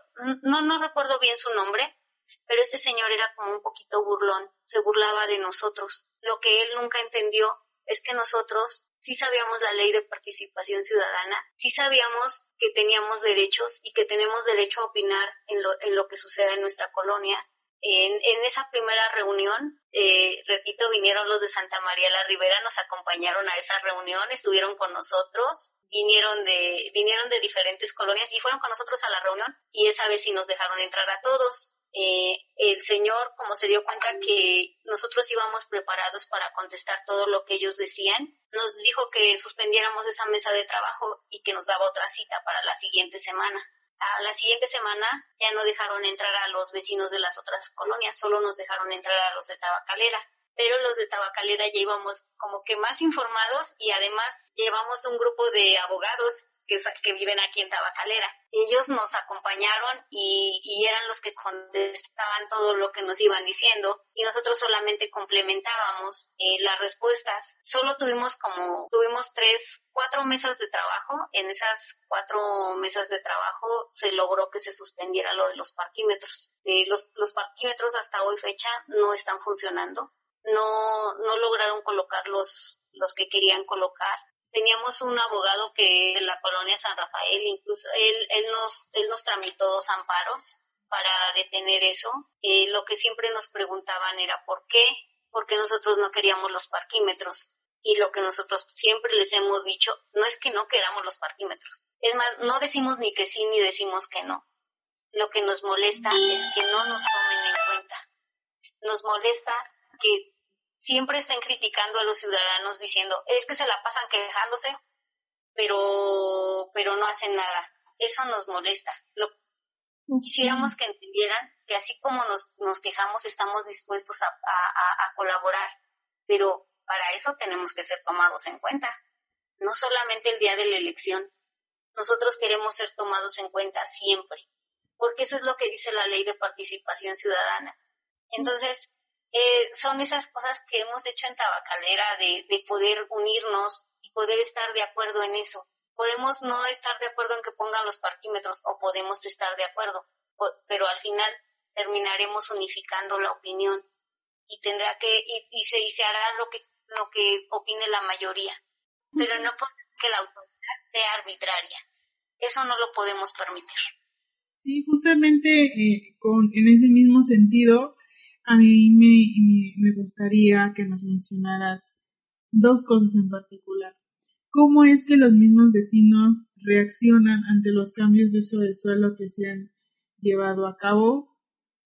no, no recuerdo bien su nombre, pero este señor era como un poquito burlón, se burlaba de nosotros. Lo que él nunca entendió es que nosotros sí sabíamos la ley de participación ciudadana, sí sabíamos que teníamos derechos y que tenemos derecho a opinar en lo, en lo que sucede en nuestra colonia, En, en esa primera reunión, eh, repito, vinieron los de Santa María la Ribera, nos acompañaron a esa reunión, estuvieron con nosotros, vinieron de, vinieron de diferentes colonias y fueron con nosotros a la reunión y esa vez sí nos dejaron entrar a todos. Eh, el señor, como se dio cuenta que nosotros íbamos preparados para contestar todo lo que ellos decían, nos dijo que suspendiéramos esa mesa de trabajo y que nos daba otra cita para la siguiente semana. A la siguiente semana ya no dejaron entrar a los vecinos de las otras colonias, solo nos dejaron entrar a los de Tabacalera. Pero los de Tabacalera ya íbamos como que más informados y además llevamos un grupo de abogados que, que viven aquí en Tabacalera. Ellos nos acompañaron y, y, eran los que contestaban todo lo que nos iban diciendo y nosotros solamente complementábamos eh, las respuestas. Solo tuvimos como, tuvimos tres, cuatro mesas de trabajo. En esas cuatro mesas de trabajo se logró que se suspendiera lo de los parquímetros. Eh, los, los parquímetros hasta hoy fecha no están funcionando. No, no lograron colocar los, los que querían colocar teníamos un abogado que de la colonia San Rafael, incluso él, él, nos, él nos tramitó dos amparos para detener eso. Eh, lo que siempre nos preguntaban era por qué, porque nosotros no queríamos los parquímetros. Y lo que nosotros siempre les hemos dicho, no es que no queramos los parquímetros. Es más, no decimos ni que sí ni decimos que no. Lo que nos molesta es que no nos tomen en cuenta. Nos molesta que siempre están criticando a los ciudadanos diciendo, es que se la pasan quejándose, pero, pero no hacen nada. Eso nos molesta. Lo, quisiéramos que entendieran que así como nos, nos quejamos, estamos dispuestos a, a, a colaborar, pero para eso tenemos que ser tomados en cuenta. No solamente el día de la elección. Nosotros queremos ser tomados en cuenta siempre, porque eso es lo que dice la ley de participación ciudadana. Entonces, eh, son esas cosas que hemos hecho en Tabacalera de, de poder unirnos y poder estar de acuerdo en eso. Podemos no estar de acuerdo en que pongan los parquímetros o podemos estar de acuerdo, pero al final terminaremos unificando la opinión y tendrá que y, y se, y se hará lo que lo que opine la mayoría, pero no porque la autoridad sea arbitraria. Eso no lo podemos permitir.
Sí, justamente eh, con en ese mismo sentido a mí me, gustaría que nos mencionaras dos cosas en particular. ¿Cómo es que los mismos vecinos reaccionan ante los cambios de uso de suelo que se han llevado a cabo?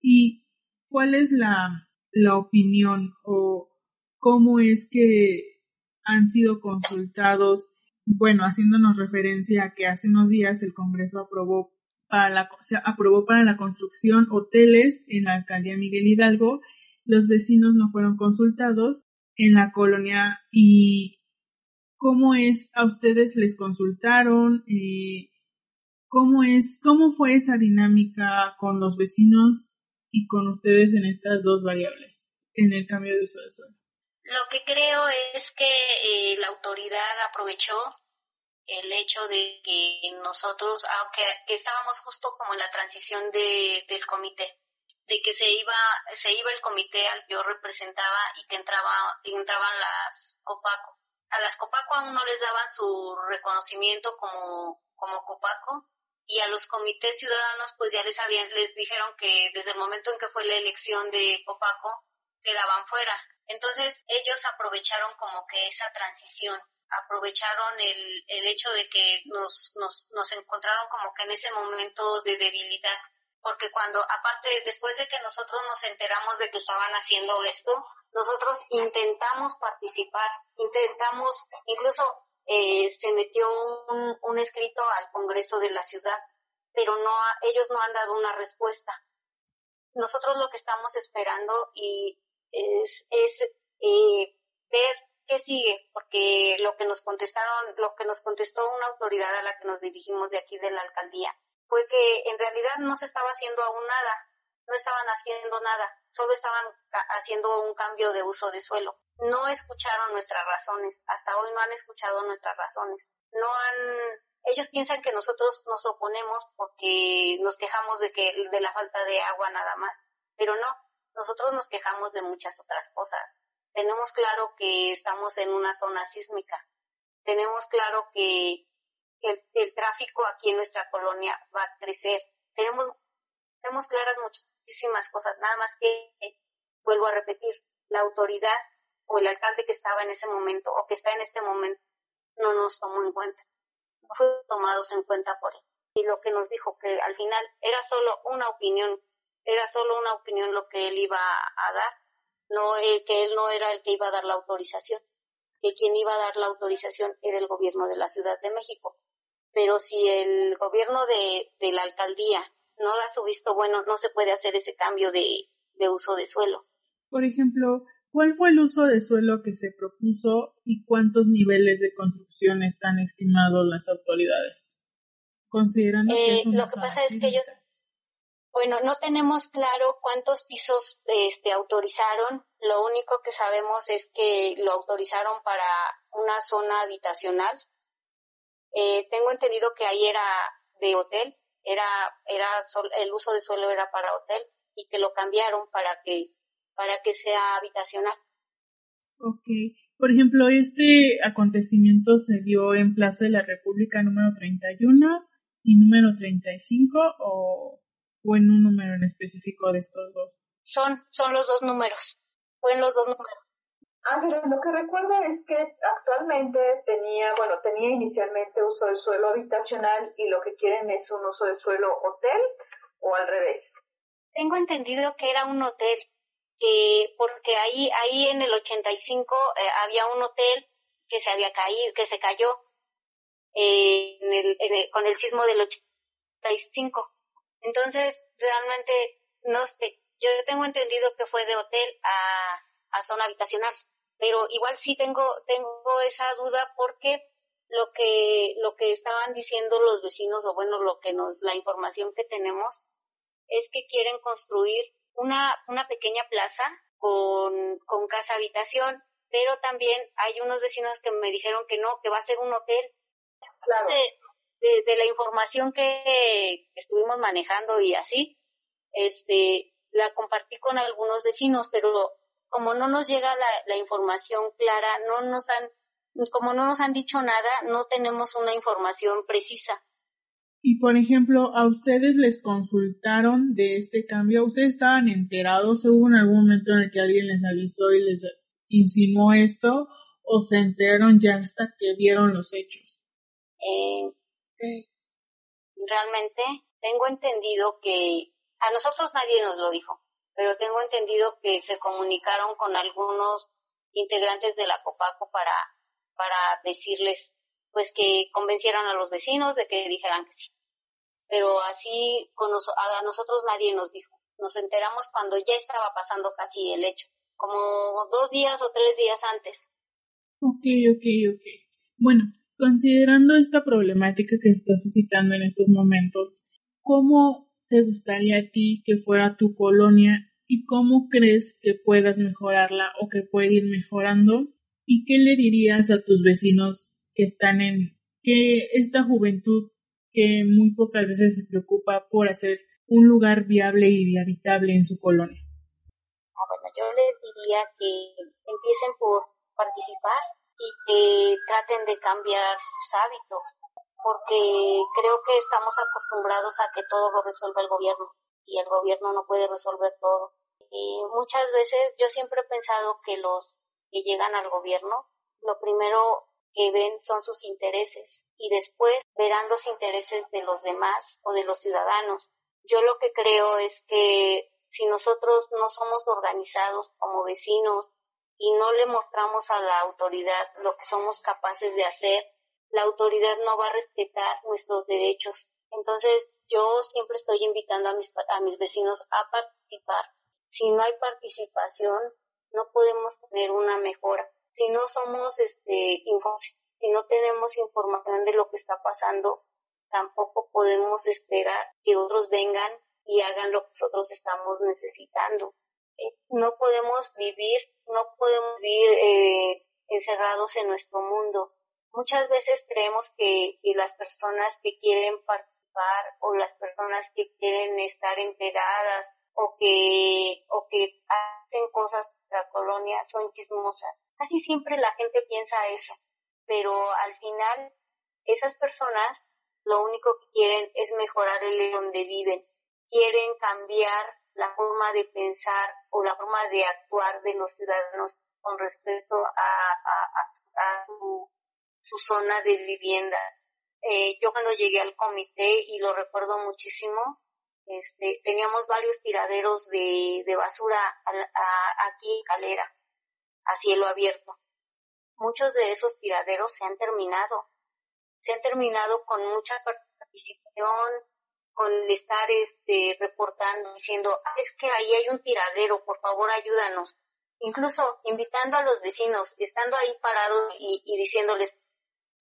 ¿Y cuál es la opinión o cómo es que han sido consultados? Bueno, haciéndonos referencia a que hace unos días el Congreso aprobó para la, se aprobó para la construcción hoteles en la alcaldía Miguel Hidalgo. Los vecinos no fueron consultados en la colonia y cómo es a ustedes les consultaron eh, cómo es cómo fue esa dinámica con los vecinos y con ustedes en estas dos variables en el cambio de uso de suelo.
Lo que creo es que eh, la autoridad aprovechó el hecho de que nosotros, aunque estábamos justo como en la transición de, del comité, de que se iba, se iba el comité al que yo representaba y que entraba, entraban las Copaco. A las Copaco aún no les daban su reconocimiento como, como Copaco y a los comités ciudadanos pues ya les habían, les dijeron que desde el momento en que fue la elección de Copaco quedaban fuera. Entonces ellos aprovecharon como que esa transición aprovecharon el, el hecho de que nos, nos, nos encontraron como que en ese momento de debilidad porque cuando, aparte, después de que nosotros nos enteramos de que estaban haciendo esto, nosotros intentamos participar, intentamos, incluso eh, se metió un, un, escrito al Congreso de la ciudad, pero no, ellos no han dado una respuesta. Nosotros lo que estamos esperando y es, es eh, ver ¿qué sigue? Porque lo que nos contestaron, lo que nos contestó una autoridad a la que nos dirigimos de aquí de la alcaldía fue que en realidad no se estaba haciendo aún nada, no estaban haciendo nada, solo estaban haciendo un cambio de uso de suelo. No escucharon nuestras razones, hasta hoy no han escuchado nuestras razones. No han, ellos piensan que nosotros nos oponemos porque nos quejamos de que de la falta de agua nada más, pero no, nosotros nos quejamos de muchas otras cosas tenemos claro que estamos en una zona sísmica. Tenemos claro que el, tráfico aquí en nuestra colonia va a crecer. Tenemos, tenemos claras muchísimas cosas, nada más que, vuelvo a repetir, la autoridad o el alcalde que estaba en ese momento o que está en este momento no nos tomó en cuenta, no fuimos tomados en cuenta por él. Y lo que nos dijo que al final era solo una opinión, era solo una opinión lo que él iba a dar, no el que él no era el que iba a dar la autorización, que quien iba a dar la autorización era el gobierno de la Ciudad de México. Pero si el gobierno de, de la alcaldía no da su visto bueno, no se puede hacer ese cambio de, de uso de suelo.
Por ejemplo, ¿cuál fue el uso de suelo que se propuso y cuántos niveles de construcción están estimados las autoridades? Considerando que
eh, lo que pasa es que ellos, bueno, no tenemos claro cuántos pisos este, autorizaron. Lo único que sabemos es que lo autorizaron para una zona habitacional. Eh, tengo entendido que ahí era de hotel, era, era el uso de suelo era para hotel y que lo cambiaron para que, para que sea habitacional.
Ok. Por ejemplo, este acontecimiento se dio en Plaza de la República número 31 y número 35 o, o en un número en específico de estos dos.
Son, son los dos números. Fue en los dos números.
Ángeles, lo que recuerdo es que actualmente tenía, bueno, tenía inicialmente uso de suelo habitacional y lo que quieren es un uso de suelo hotel o al revés.
Tengo entendido que era un hotel, que porque ahí ahí en el 85 eh, había un hotel que se había caído, que se cayó eh, en el, con el sismo del 85. Entonces, realmente no sé, yo tengo entendido que fue de hotel a, a zona habitacional pero igual sí tengo tengo esa duda porque lo que lo que estaban diciendo los vecinos o bueno lo que nos la información que tenemos es que quieren construir una una pequeña plaza con con casa habitación pero también hay unos vecinos que me dijeron que no que va a ser un hotel
claro.
De, de, la información que estuvimos manejando y así este la compartí con algunos vecinos pero como no nos llega la, la información clara, no nos han, como no nos han dicho nada, no tenemos una información precisa.
Y por ejemplo, ¿a ustedes les consultaron de este cambio? ¿Ustedes estaban enterados? ¿Hubo en algún momento en el que alguien les avisó y les insinuó esto? ¿O se enteraron ya hasta que vieron los hechos?
Eh, realmente tengo entendido que a nosotros nadie nos lo dijo pero tengo entendido que se comunicaron con algunos integrantes de la Copaco para, para decirles, pues que convencieran a los vecinos de que dijeran que sí. Pero así con a nosotros nadie nos dijo. Nos enteramos cuando ya estaba pasando casi el hecho, como dos días o tres días antes.
Ok, ok, ok. Bueno, considerando esta problemática que está suscitando en estos momentos, ¿cómo te gustaría a ti que fuera tu colonia y cómo crees que puedas mejorarla o que puede ir mejorando y qué le dirías a tus vecinos que están en que esta juventud que muy pocas veces se preocupa por hacer un lugar viable y habitable en su colonia.
Ah, bueno, yo les diría que empiecen por participar y que traten de cambiar sus hábitos, porque creo que estamos acostumbrados a que todo lo resuelva el gobierno y el gobierno no puede resolver todo. Y muchas veces yo siempre he pensado que los que llegan al gobierno, lo primero que ven son sus intereses y después verán los intereses de los demás o de los ciudadanos. Yo lo que creo es que si nosotros no somos organizados como vecinos y no le mostramos a la autoridad lo que somos capaces de hacer, la autoridad no va a respetar nuestros derechos. Entonces, yo siempre estoy invitando a mis, a mis vecinos a participar. Si no hay participación, no podemos tener una mejora. Si no somos, este, si no tenemos información de lo que está pasando, tampoco podemos esperar que otros vengan y hagan lo que nosotros estamos necesitando. Eh, no podemos vivir, no podemos vivir eh, encerrados en nuestro mundo. Muchas veces creemos que, que las personas que quieren participar o las personas que quieren estar enteradas o que, o que hacen cosas para la colonia son chismosas. Casi siempre la gente piensa eso, pero al final esas personas lo único que quieren es mejorar el donde viven, quieren cambiar la forma de pensar o la forma de actuar de los ciudadanos con respecto a, su, zona de vivienda. Eh, yo cuando llegué al comité, y lo recuerdo muchísimo, este, teníamos varios tiraderos de, basura aquí en Calera, a cielo abierto. Muchos de esos tiraderos se han terminado. Se han terminado con mucha participación, con estar este, reportando, diciendo, ah, es que ahí hay un tiradero, por favor ayúdanos. Incluso invitando a los vecinos, estando ahí parados y, y diciéndoles,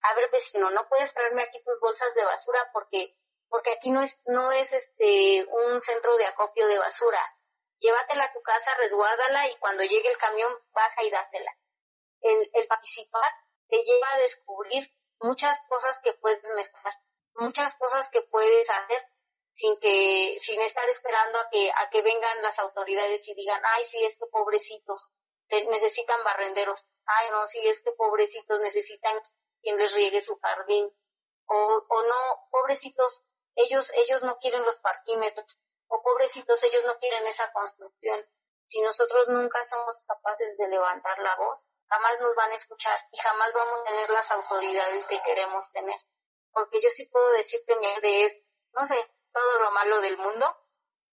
a ver vecino, no puedes traerme aquí tus bolsas de basura porque, porque aquí no es, no es este, un centro de acopio de basura. Llévatela a tu casa, resguárdala y cuando llegue el camión, baja y dásela. El, el participar te lleva a descubrir muchas cosas que puedes mejorar, muchas cosas que puedes hacer sin que, sin estar esperando a que, a que vengan las autoridades y digan, ay, sí, es que pobrecitos, necesitan barrenderos, ay, no, sí, es que pobrecitos necesitan quien les riegue su jardín, o, o no, pobrecitos, ellos, ellos no quieren los parquímetros, o pobrecitos, ellos no quieren esa construcción. Si nosotros nunca somos capaces de levantar la voz, jamás nos van a escuchar y jamás vamos a tener las autoridades que queremos tener. Porque yo sí puedo decir que mi de es, no sé, todo lo malo del mundo,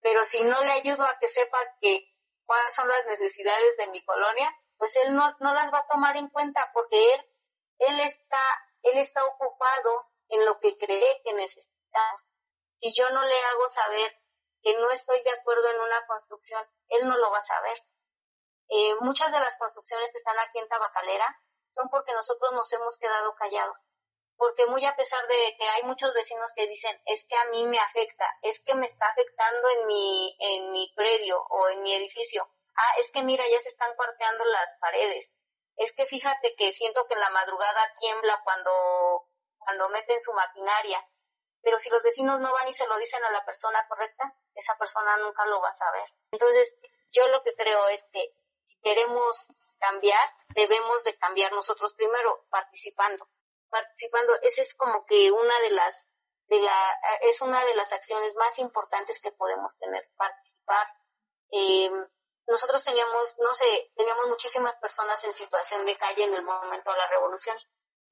pero si no le ayudo a que sepa que cuáles son las necesidades de mi colonia, pues él no, no las va a tomar en cuenta porque él, él está, él está ocupado en lo que cree que necesitamos. Si yo no le hago saber que no estoy de acuerdo en una construcción, él no lo va a saber. Eh, muchas de las construcciones que están aquí en Tabacalera son porque nosotros nos hemos quedado callados porque muy a pesar de que hay muchos vecinos que dicen, es que a mí me afecta, es que me está afectando en mi, en mi predio o en mi edificio. Ah, es que mira, ya se están cuarteando las paredes. Es que fíjate que siento que en la madrugada tiembla cuando, cuando meten su maquinaria. Pero si los vecinos no van y se lo dicen a la persona correcta, esa persona nunca lo va a saber. Entonces, yo lo que creo es que si queremos cambiar, debemos de cambiar nosotros primero participando participando. Esa es como que una de las, de la, es una de las acciones más importantes que podemos tener, participar. Eh, nosotros teníamos, no sé, teníamos muchísimas personas en situación de calle en el momento de la revolución.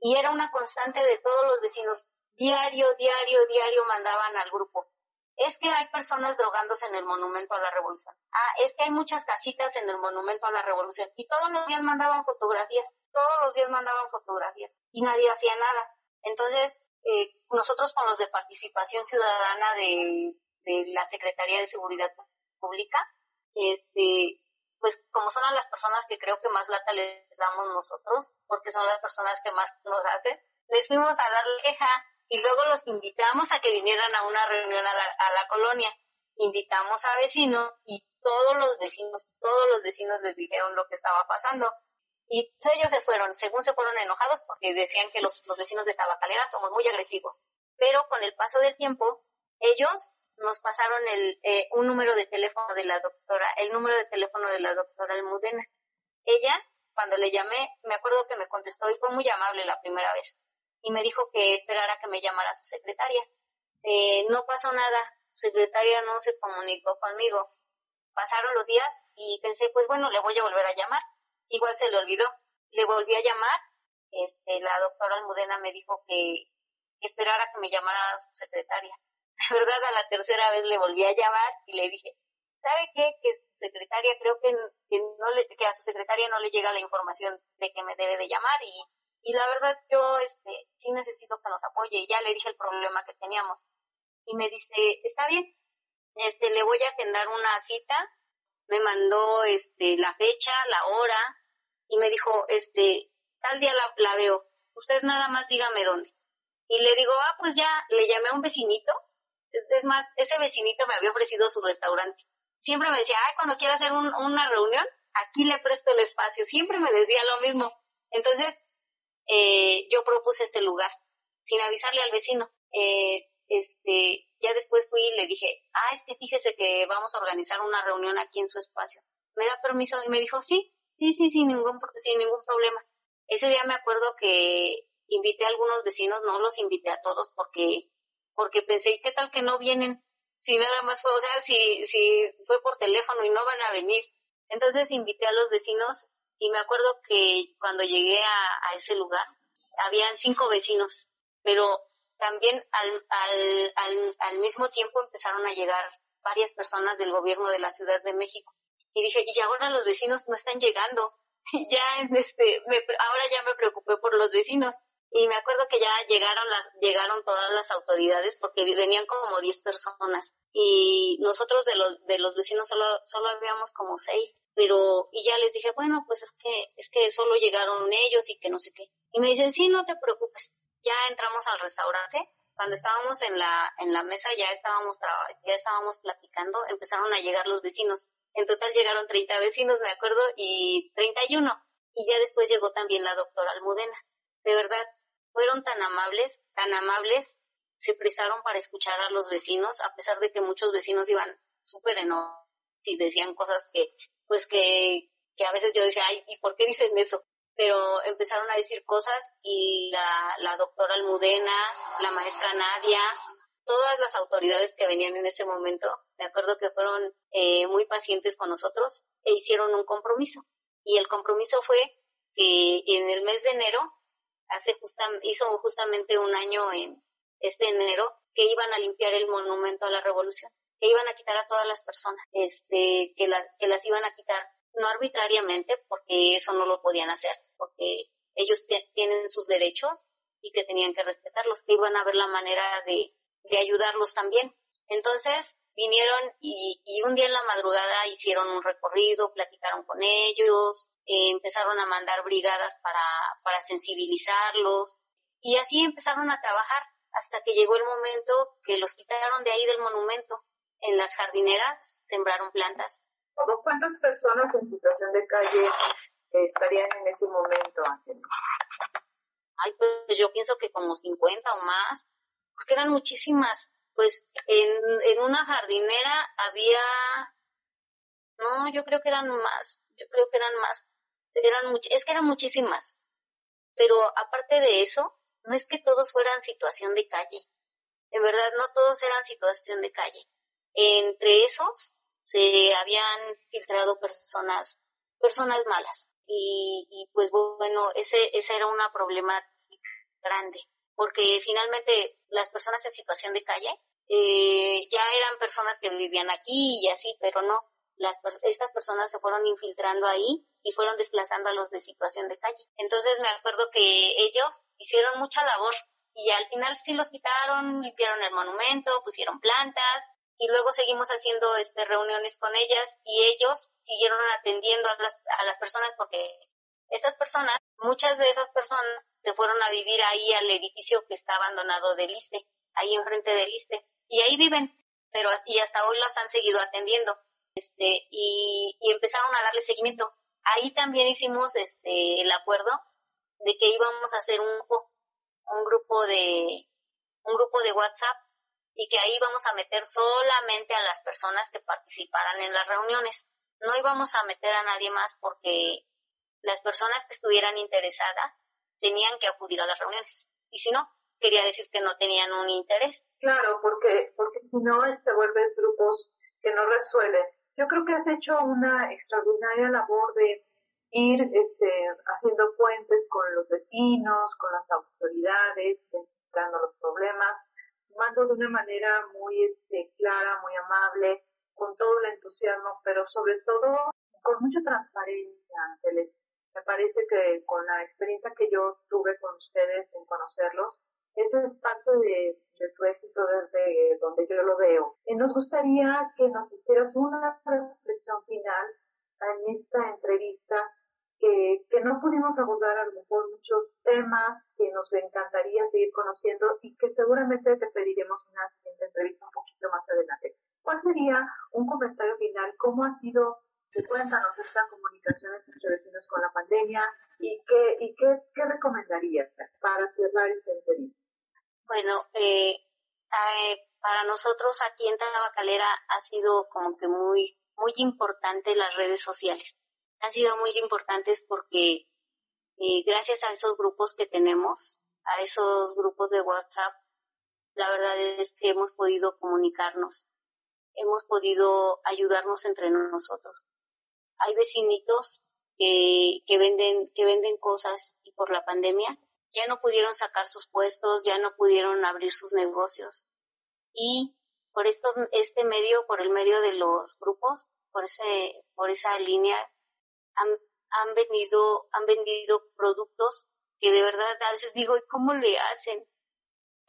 Y era una constante de todos los vecinos. Diario, diario, diario mandaban al grupo. Es que hay personas drogándose en el monumento a la revolución. Ah, es que hay muchas casitas en el monumento a la revolución. Y todos los días mandaban fotografías. Todos los días mandaban fotografías y nadie hacía nada. Entonces, eh, nosotros con los de participación ciudadana de, la Secretaría de Seguridad Pública, este, pues como son las personas que creo que más lata les damos nosotros, porque son las personas que más nos hacen, les fuimos a dar queja y luego los invitamos a que vinieran a una reunión a la, a la colonia. Invitamos a vecinos y todos los vecinos, todos los vecinos les dijeron lo que estaba pasando. Y ellos se fueron, según se fueron enojados porque decían que los, vecinos de Tabacalera somos muy agresivos. Pero con el paso del tiempo, ellos nos pasaron el, eh, un número de teléfono de la doctora, el número de teléfono de la doctora Almudena. Ella, cuando le llamé, me acuerdo que me contestó y fue muy amable la primera vez. Y me dijo que esperara que me llamara su secretaria. Eh, no pasó nada, su secretaria no se comunicó conmigo. Pasaron los días y pensé, pues bueno, le voy a volver a llamar igual se le olvidó. Le volví a llamar, este, la doctora Almudena me dijo que, esperara que me llamara su secretaria. (laughs) De verdad, a la tercera vez le volví a llamar y le dije, ¿sabe qué? Que su secretaria, creo que, que, no le, que a su secretaria no le llega la información de que me debe de llamar y, y la verdad yo, este, sí necesito que nos apoye. Y ya le dije el problema que teníamos. Y me dice, está bien, este, le voy a agendar una cita me mandó este la fecha, la hora y me dijo, este, tal día la, veo, usted nada más dígame dónde. Y le digo, ah, pues ya, le llamé a un vecinito, es más, ese vecinito me había ofrecido su restaurante. Siempre me decía, ay, cuando quiera hacer una reunión, aquí le presto el espacio. Siempre me decía lo mismo. Entonces, eh, yo propuse ese lugar, sin avisarle al vecino. Eh, este, ya después fui y le dije, ah, es que fíjese que vamos a organizar una reunión aquí en su espacio. ¿Me da permiso? Y me dijo, sí, sí, sí, sin ningún, sin ningún problema. Ese día me acuerdo que invité a algunos vecinos, no los invité a todos porque, porque pensé, ¿qué tal que no vienen? si nada más fue, o sea, si, si fue por teléfono y no van a venir. Entonces invité a los vecinos y me acuerdo que cuando llegué a, ese lugar, habían cinco vecinos, pero también al, al, al, al mismo tiempo empezaron a llegar varias personas del gobierno de la Ciudad de México. Y dije, y ahora los vecinos no están llegando. (laughs) ya, este, ahora ya me preocupé por los vecinos. Y me acuerdo que ya llegaron las, llegaron todas las autoridades porque venían como 10 personas. Y nosotros de los, de los vecinos solo, solo habíamos como 6. Pero, y ya les dije, bueno, pues es que, es que solo llegaron ellos y que no sé qué. Y me dicen, sí, no te preocupes. Ya entramos al restaurante. Cuando estábamos en la, en la mesa ya estábamos, ya estábamos platicando, empezaron a llegar los vecinos. En total llegaron 30 vecinos, me acuerdo, y 31. Y ya después llegó también la doctora Almudena. De verdad, fueron tan amables, tan amables, se prestaron para escuchar a los vecinos, a pesar de que muchos vecinos iban súper enojados y decían cosas que, pues que, que a veces yo decía, ay, ¿y por qué dicen eso? Pero empezaron a decir cosas y la, la doctora Almudena, la maestra Nadia, todas las autoridades que venían en ese momento, me acuerdo que fueron eh, muy pacientes con nosotros e hicieron un compromiso. Y el compromiso fue que en el mes de enero hace hizo justamente un año en este enero que iban a limpiar el monumento a la revolución, que iban a quitar a todas las personas, este, que, que las iban a quitar no arbitrariamente, porque eso no lo podían hacer, porque ellos tienen sus derechos y que tenían que respetarlos, que iban a ver la manera de, de ayudarlos también. Entonces vinieron y un día en la madrugada hicieron un recorrido, platicaron con ellos, eh, empezaron a mandar brigadas para, para sensibilizarlos y así empezaron a trabajar hasta que llegó el momento que los quitaron de ahí del monumento. En las jardineras sembraron plantas.
¿Cuántas personas en situación de calle estarían en ese momento, Ángeles?
Ay, pues yo pienso que como 50 o más, porque eran muchísimas. Pues en, en una jardinera había, no, yo creo que eran más, yo creo que eran más, eran es que eran muchísimas. Pero aparte de eso, no es que todos fueran situación de calle. En verdad, no todos eran situación de calle. Entre esos se habían filtrado personas, personas malas. Y, y pues bueno, ese, esa era una problemática grande. Porque finalmente las personas en situación de calle eh, ya eran personas que vivían aquí y así, pero no las, estas personas se fueron infiltrando ahí y fueron desplazando a los de situación de calle. Entonces me acuerdo que ellos hicieron mucha labor y al final sí los quitaron, limpiaron el monumento, pusieron plantas y luego seguimos haciendo este reuniones con ellas y ellos siguieron atendiendo a las, a las personas porque estas personas, muchas de esas personas se fueron a vivir ahí al edificio que está abandonado del ISTE, ahí enfrente del ISTE y ahí viven, pero y hasta hoy las han seguido atendiendo este, y, empezaron a darle seguimiento. Ahí también hicimos este, el acuerdo de que íbamos a hacer un un grupo de, un grupo de WhatsApp y que ahí íbamos a meter solamente a las personas que participaran en las reuniones. No íbamos a meter a nadie más porque las personas que estuvieran interesadas tenían que acudir a las reuniones. Y si no, quería decir que no tenían un interés.
Claro, porque, porque si no, este vuelves grupos que no resuelven yo creo que has hecho una extraordinaria labor de ir este, haciendo puentes con los vecinos, con las autoridades, identificando los problemas, tomando de una manera muy este, clara, muy amable, con todo el entusiasmo, pero sobre todo con mucha transparencia. Me parece que con la experiencia que yo tuve con ustedes en conocerlos, eso es parte de, tu éxito desde donde yo lo veo. Y nos gustaría que nos hicieras una reflexión final en esta entrevista que, que no pudimos abordar a lo mejor muchos temas que nos encantaría seguir conociendo y que seguramente te pediremos una siguiente entrevista un poquito más adelante. ¿Cuál sería un comentario final? ¿Cómo ha sido cuéntanos esta comunicación entre vecinos con la pandemia y qué, y qué, qué recomendarías para cerrar esta entrevista.
Bueno, eh, eh, para nosotros aquí en Tabacalera ha sido como que muy, muy importante las redes sociales. Han sido muy importantes porque eh, gracias a esos grupos que tenemos, a esos grupos de WhatsApp, la verdad es que hemos podido comunicarnos hemos podido ayudarnos entre nosotros. Hay vecinitos que, que venden, que venden cosas y por la pandemia ya no pudieron sacar sus puestos, ya no pudieron abrir sus negocios. Y por estos, este medio, por el medio de los grupos, por ese, por esa línea, han, han vendido, han vendido productos que de verdad a veces digo, ¿y cómo le hacen?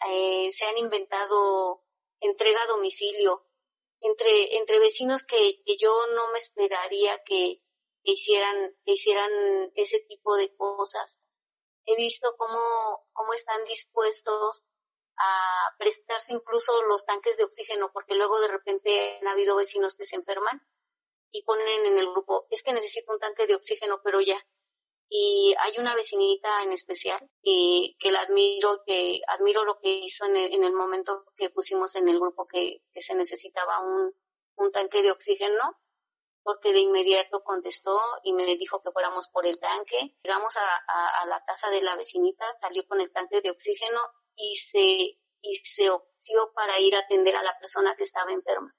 Eh, se han inventado entrega a domicilio entre, entre vecinos que, que yo no me esperaría que, que hicieran, que hicieran ese tipo de cosas. He visto cómo, cómo están dispuestos a prestarse incluso los tanques de oxígeno, porque luego de repente han habido vecinos que se enferman y ponen en el grupo, es que necesito un tanque de oxígeno, pero ya. Y hay una vecinita en especial que, que la admiro, que admiro lo que hizo en el, en el momento que pusimos en el grupo que, que se necesitaba un, un tanque de oxígeno porque de inmediato contestó y me dijo que fuéramos por el tanque. Llegamos a, a, la casa de la vecinita, salió con el tanque de oxígeno y se, y se opció para ir a atender a la persona que estaba enferma.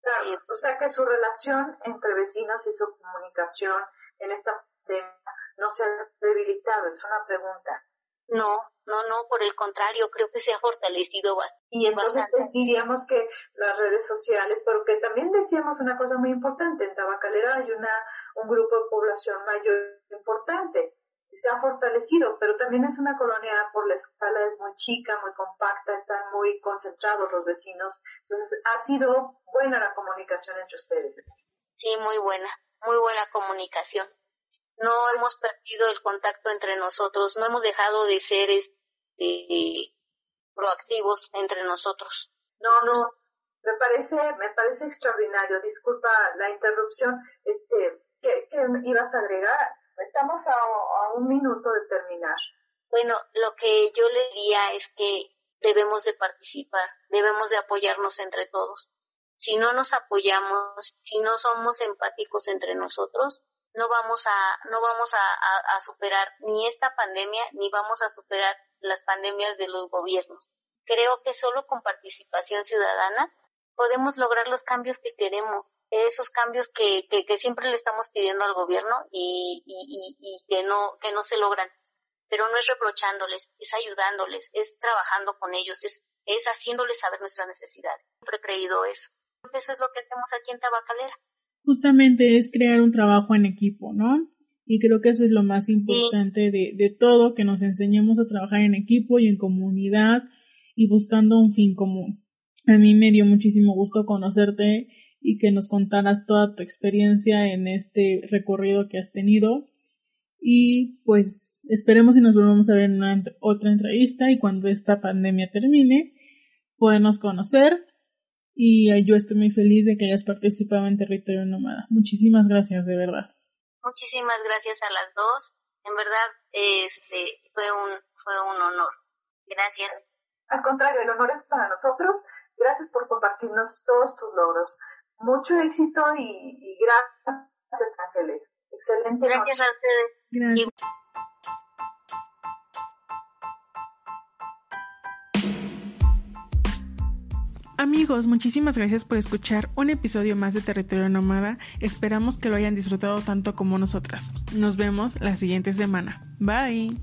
Claro, eh, o sea que su relación entre vecinos y su comunicación en esta tema no se ha debilitado, es una pregunta.
No, no, no, por el contrario, creo que se ha fortalecido bastante.
Y entonces diríamos que las redes sociales, pero que también decíamos una cosa muy importante, en Tabacalera hay una, un grupo de población mayor importante, se ha fortalecido, pero también es una colonia por la escala, es muy chica, muy compacta, están muy concentrados los vecinos, entonces ha sido buena la comunicación entre ustedes.
Sí, muy buena, muy buena comunicación no hemos perdido el contacto entre nosotros, no hemos dejado de ser este, proactivos entre nosotros.
No, no, me parece, me parece extraordinario. Disculpa la interrupción. Este, ¿qué, ibas a agregar? Estamos a, a un minuto de terminar.
Bueno, lo que yo le diría es que debemos de participar, debemos de apoyarnos entre todos. Si no nos apoyamos, si no somos empáticos entre nosotros, no vamos a, no vamos a, superar ni esta pandemia ni vamos a superar las pandemias de los gobiernos. Creo que solo con participación ciudadana podemos lograr los cambios que queremos, esos cambios que, que, que siempre le estamos pidiendo al gobierno y, y, y, que no, que no se logran. Pero no es reprochándoles, es ayudándoles, es trabajando con ellos, es, es haciéndoles saber nuestras necesidades. Siempre he creído eso. Eso es lo que hacemos aquí en Tabacalera
justamente es crear un trabajo en equipo, ¿no? Y creo que eso es lo más importante de, de todo, que nos enseñemos a trabajar en equipo y en comunidad y buscando un fin común. A mí me dio muchísimo gusto conocerte y que nos contaras toda tu experiencia en este recorrido que has tenido. Y pues esperemos y nos volvamos a ver en una, otra entrevista y cuando esta pandemia termine, podemos conocer y yo estoy muy feliz de que hayas participado en Territorio Nómada. Muchísimas gracias, de verdad.
Muchísimas gracias a las dos. En verdad, este, fue un, fue un honor. Gracias.
Al contrario, el honor es para nosotros. Gracias por compartirnos todos tus logros. Mucho éxito y, gracias, Ángeles. Excelente.
Gracias a ustedes. Gracias.
Amigos, muchísimas gracias por escuchar un episodio más de Territorio Nómada. Esperamos que lo hayan disfrutado tanto como nosotras. Nos vemos la siguiente semana. Bye.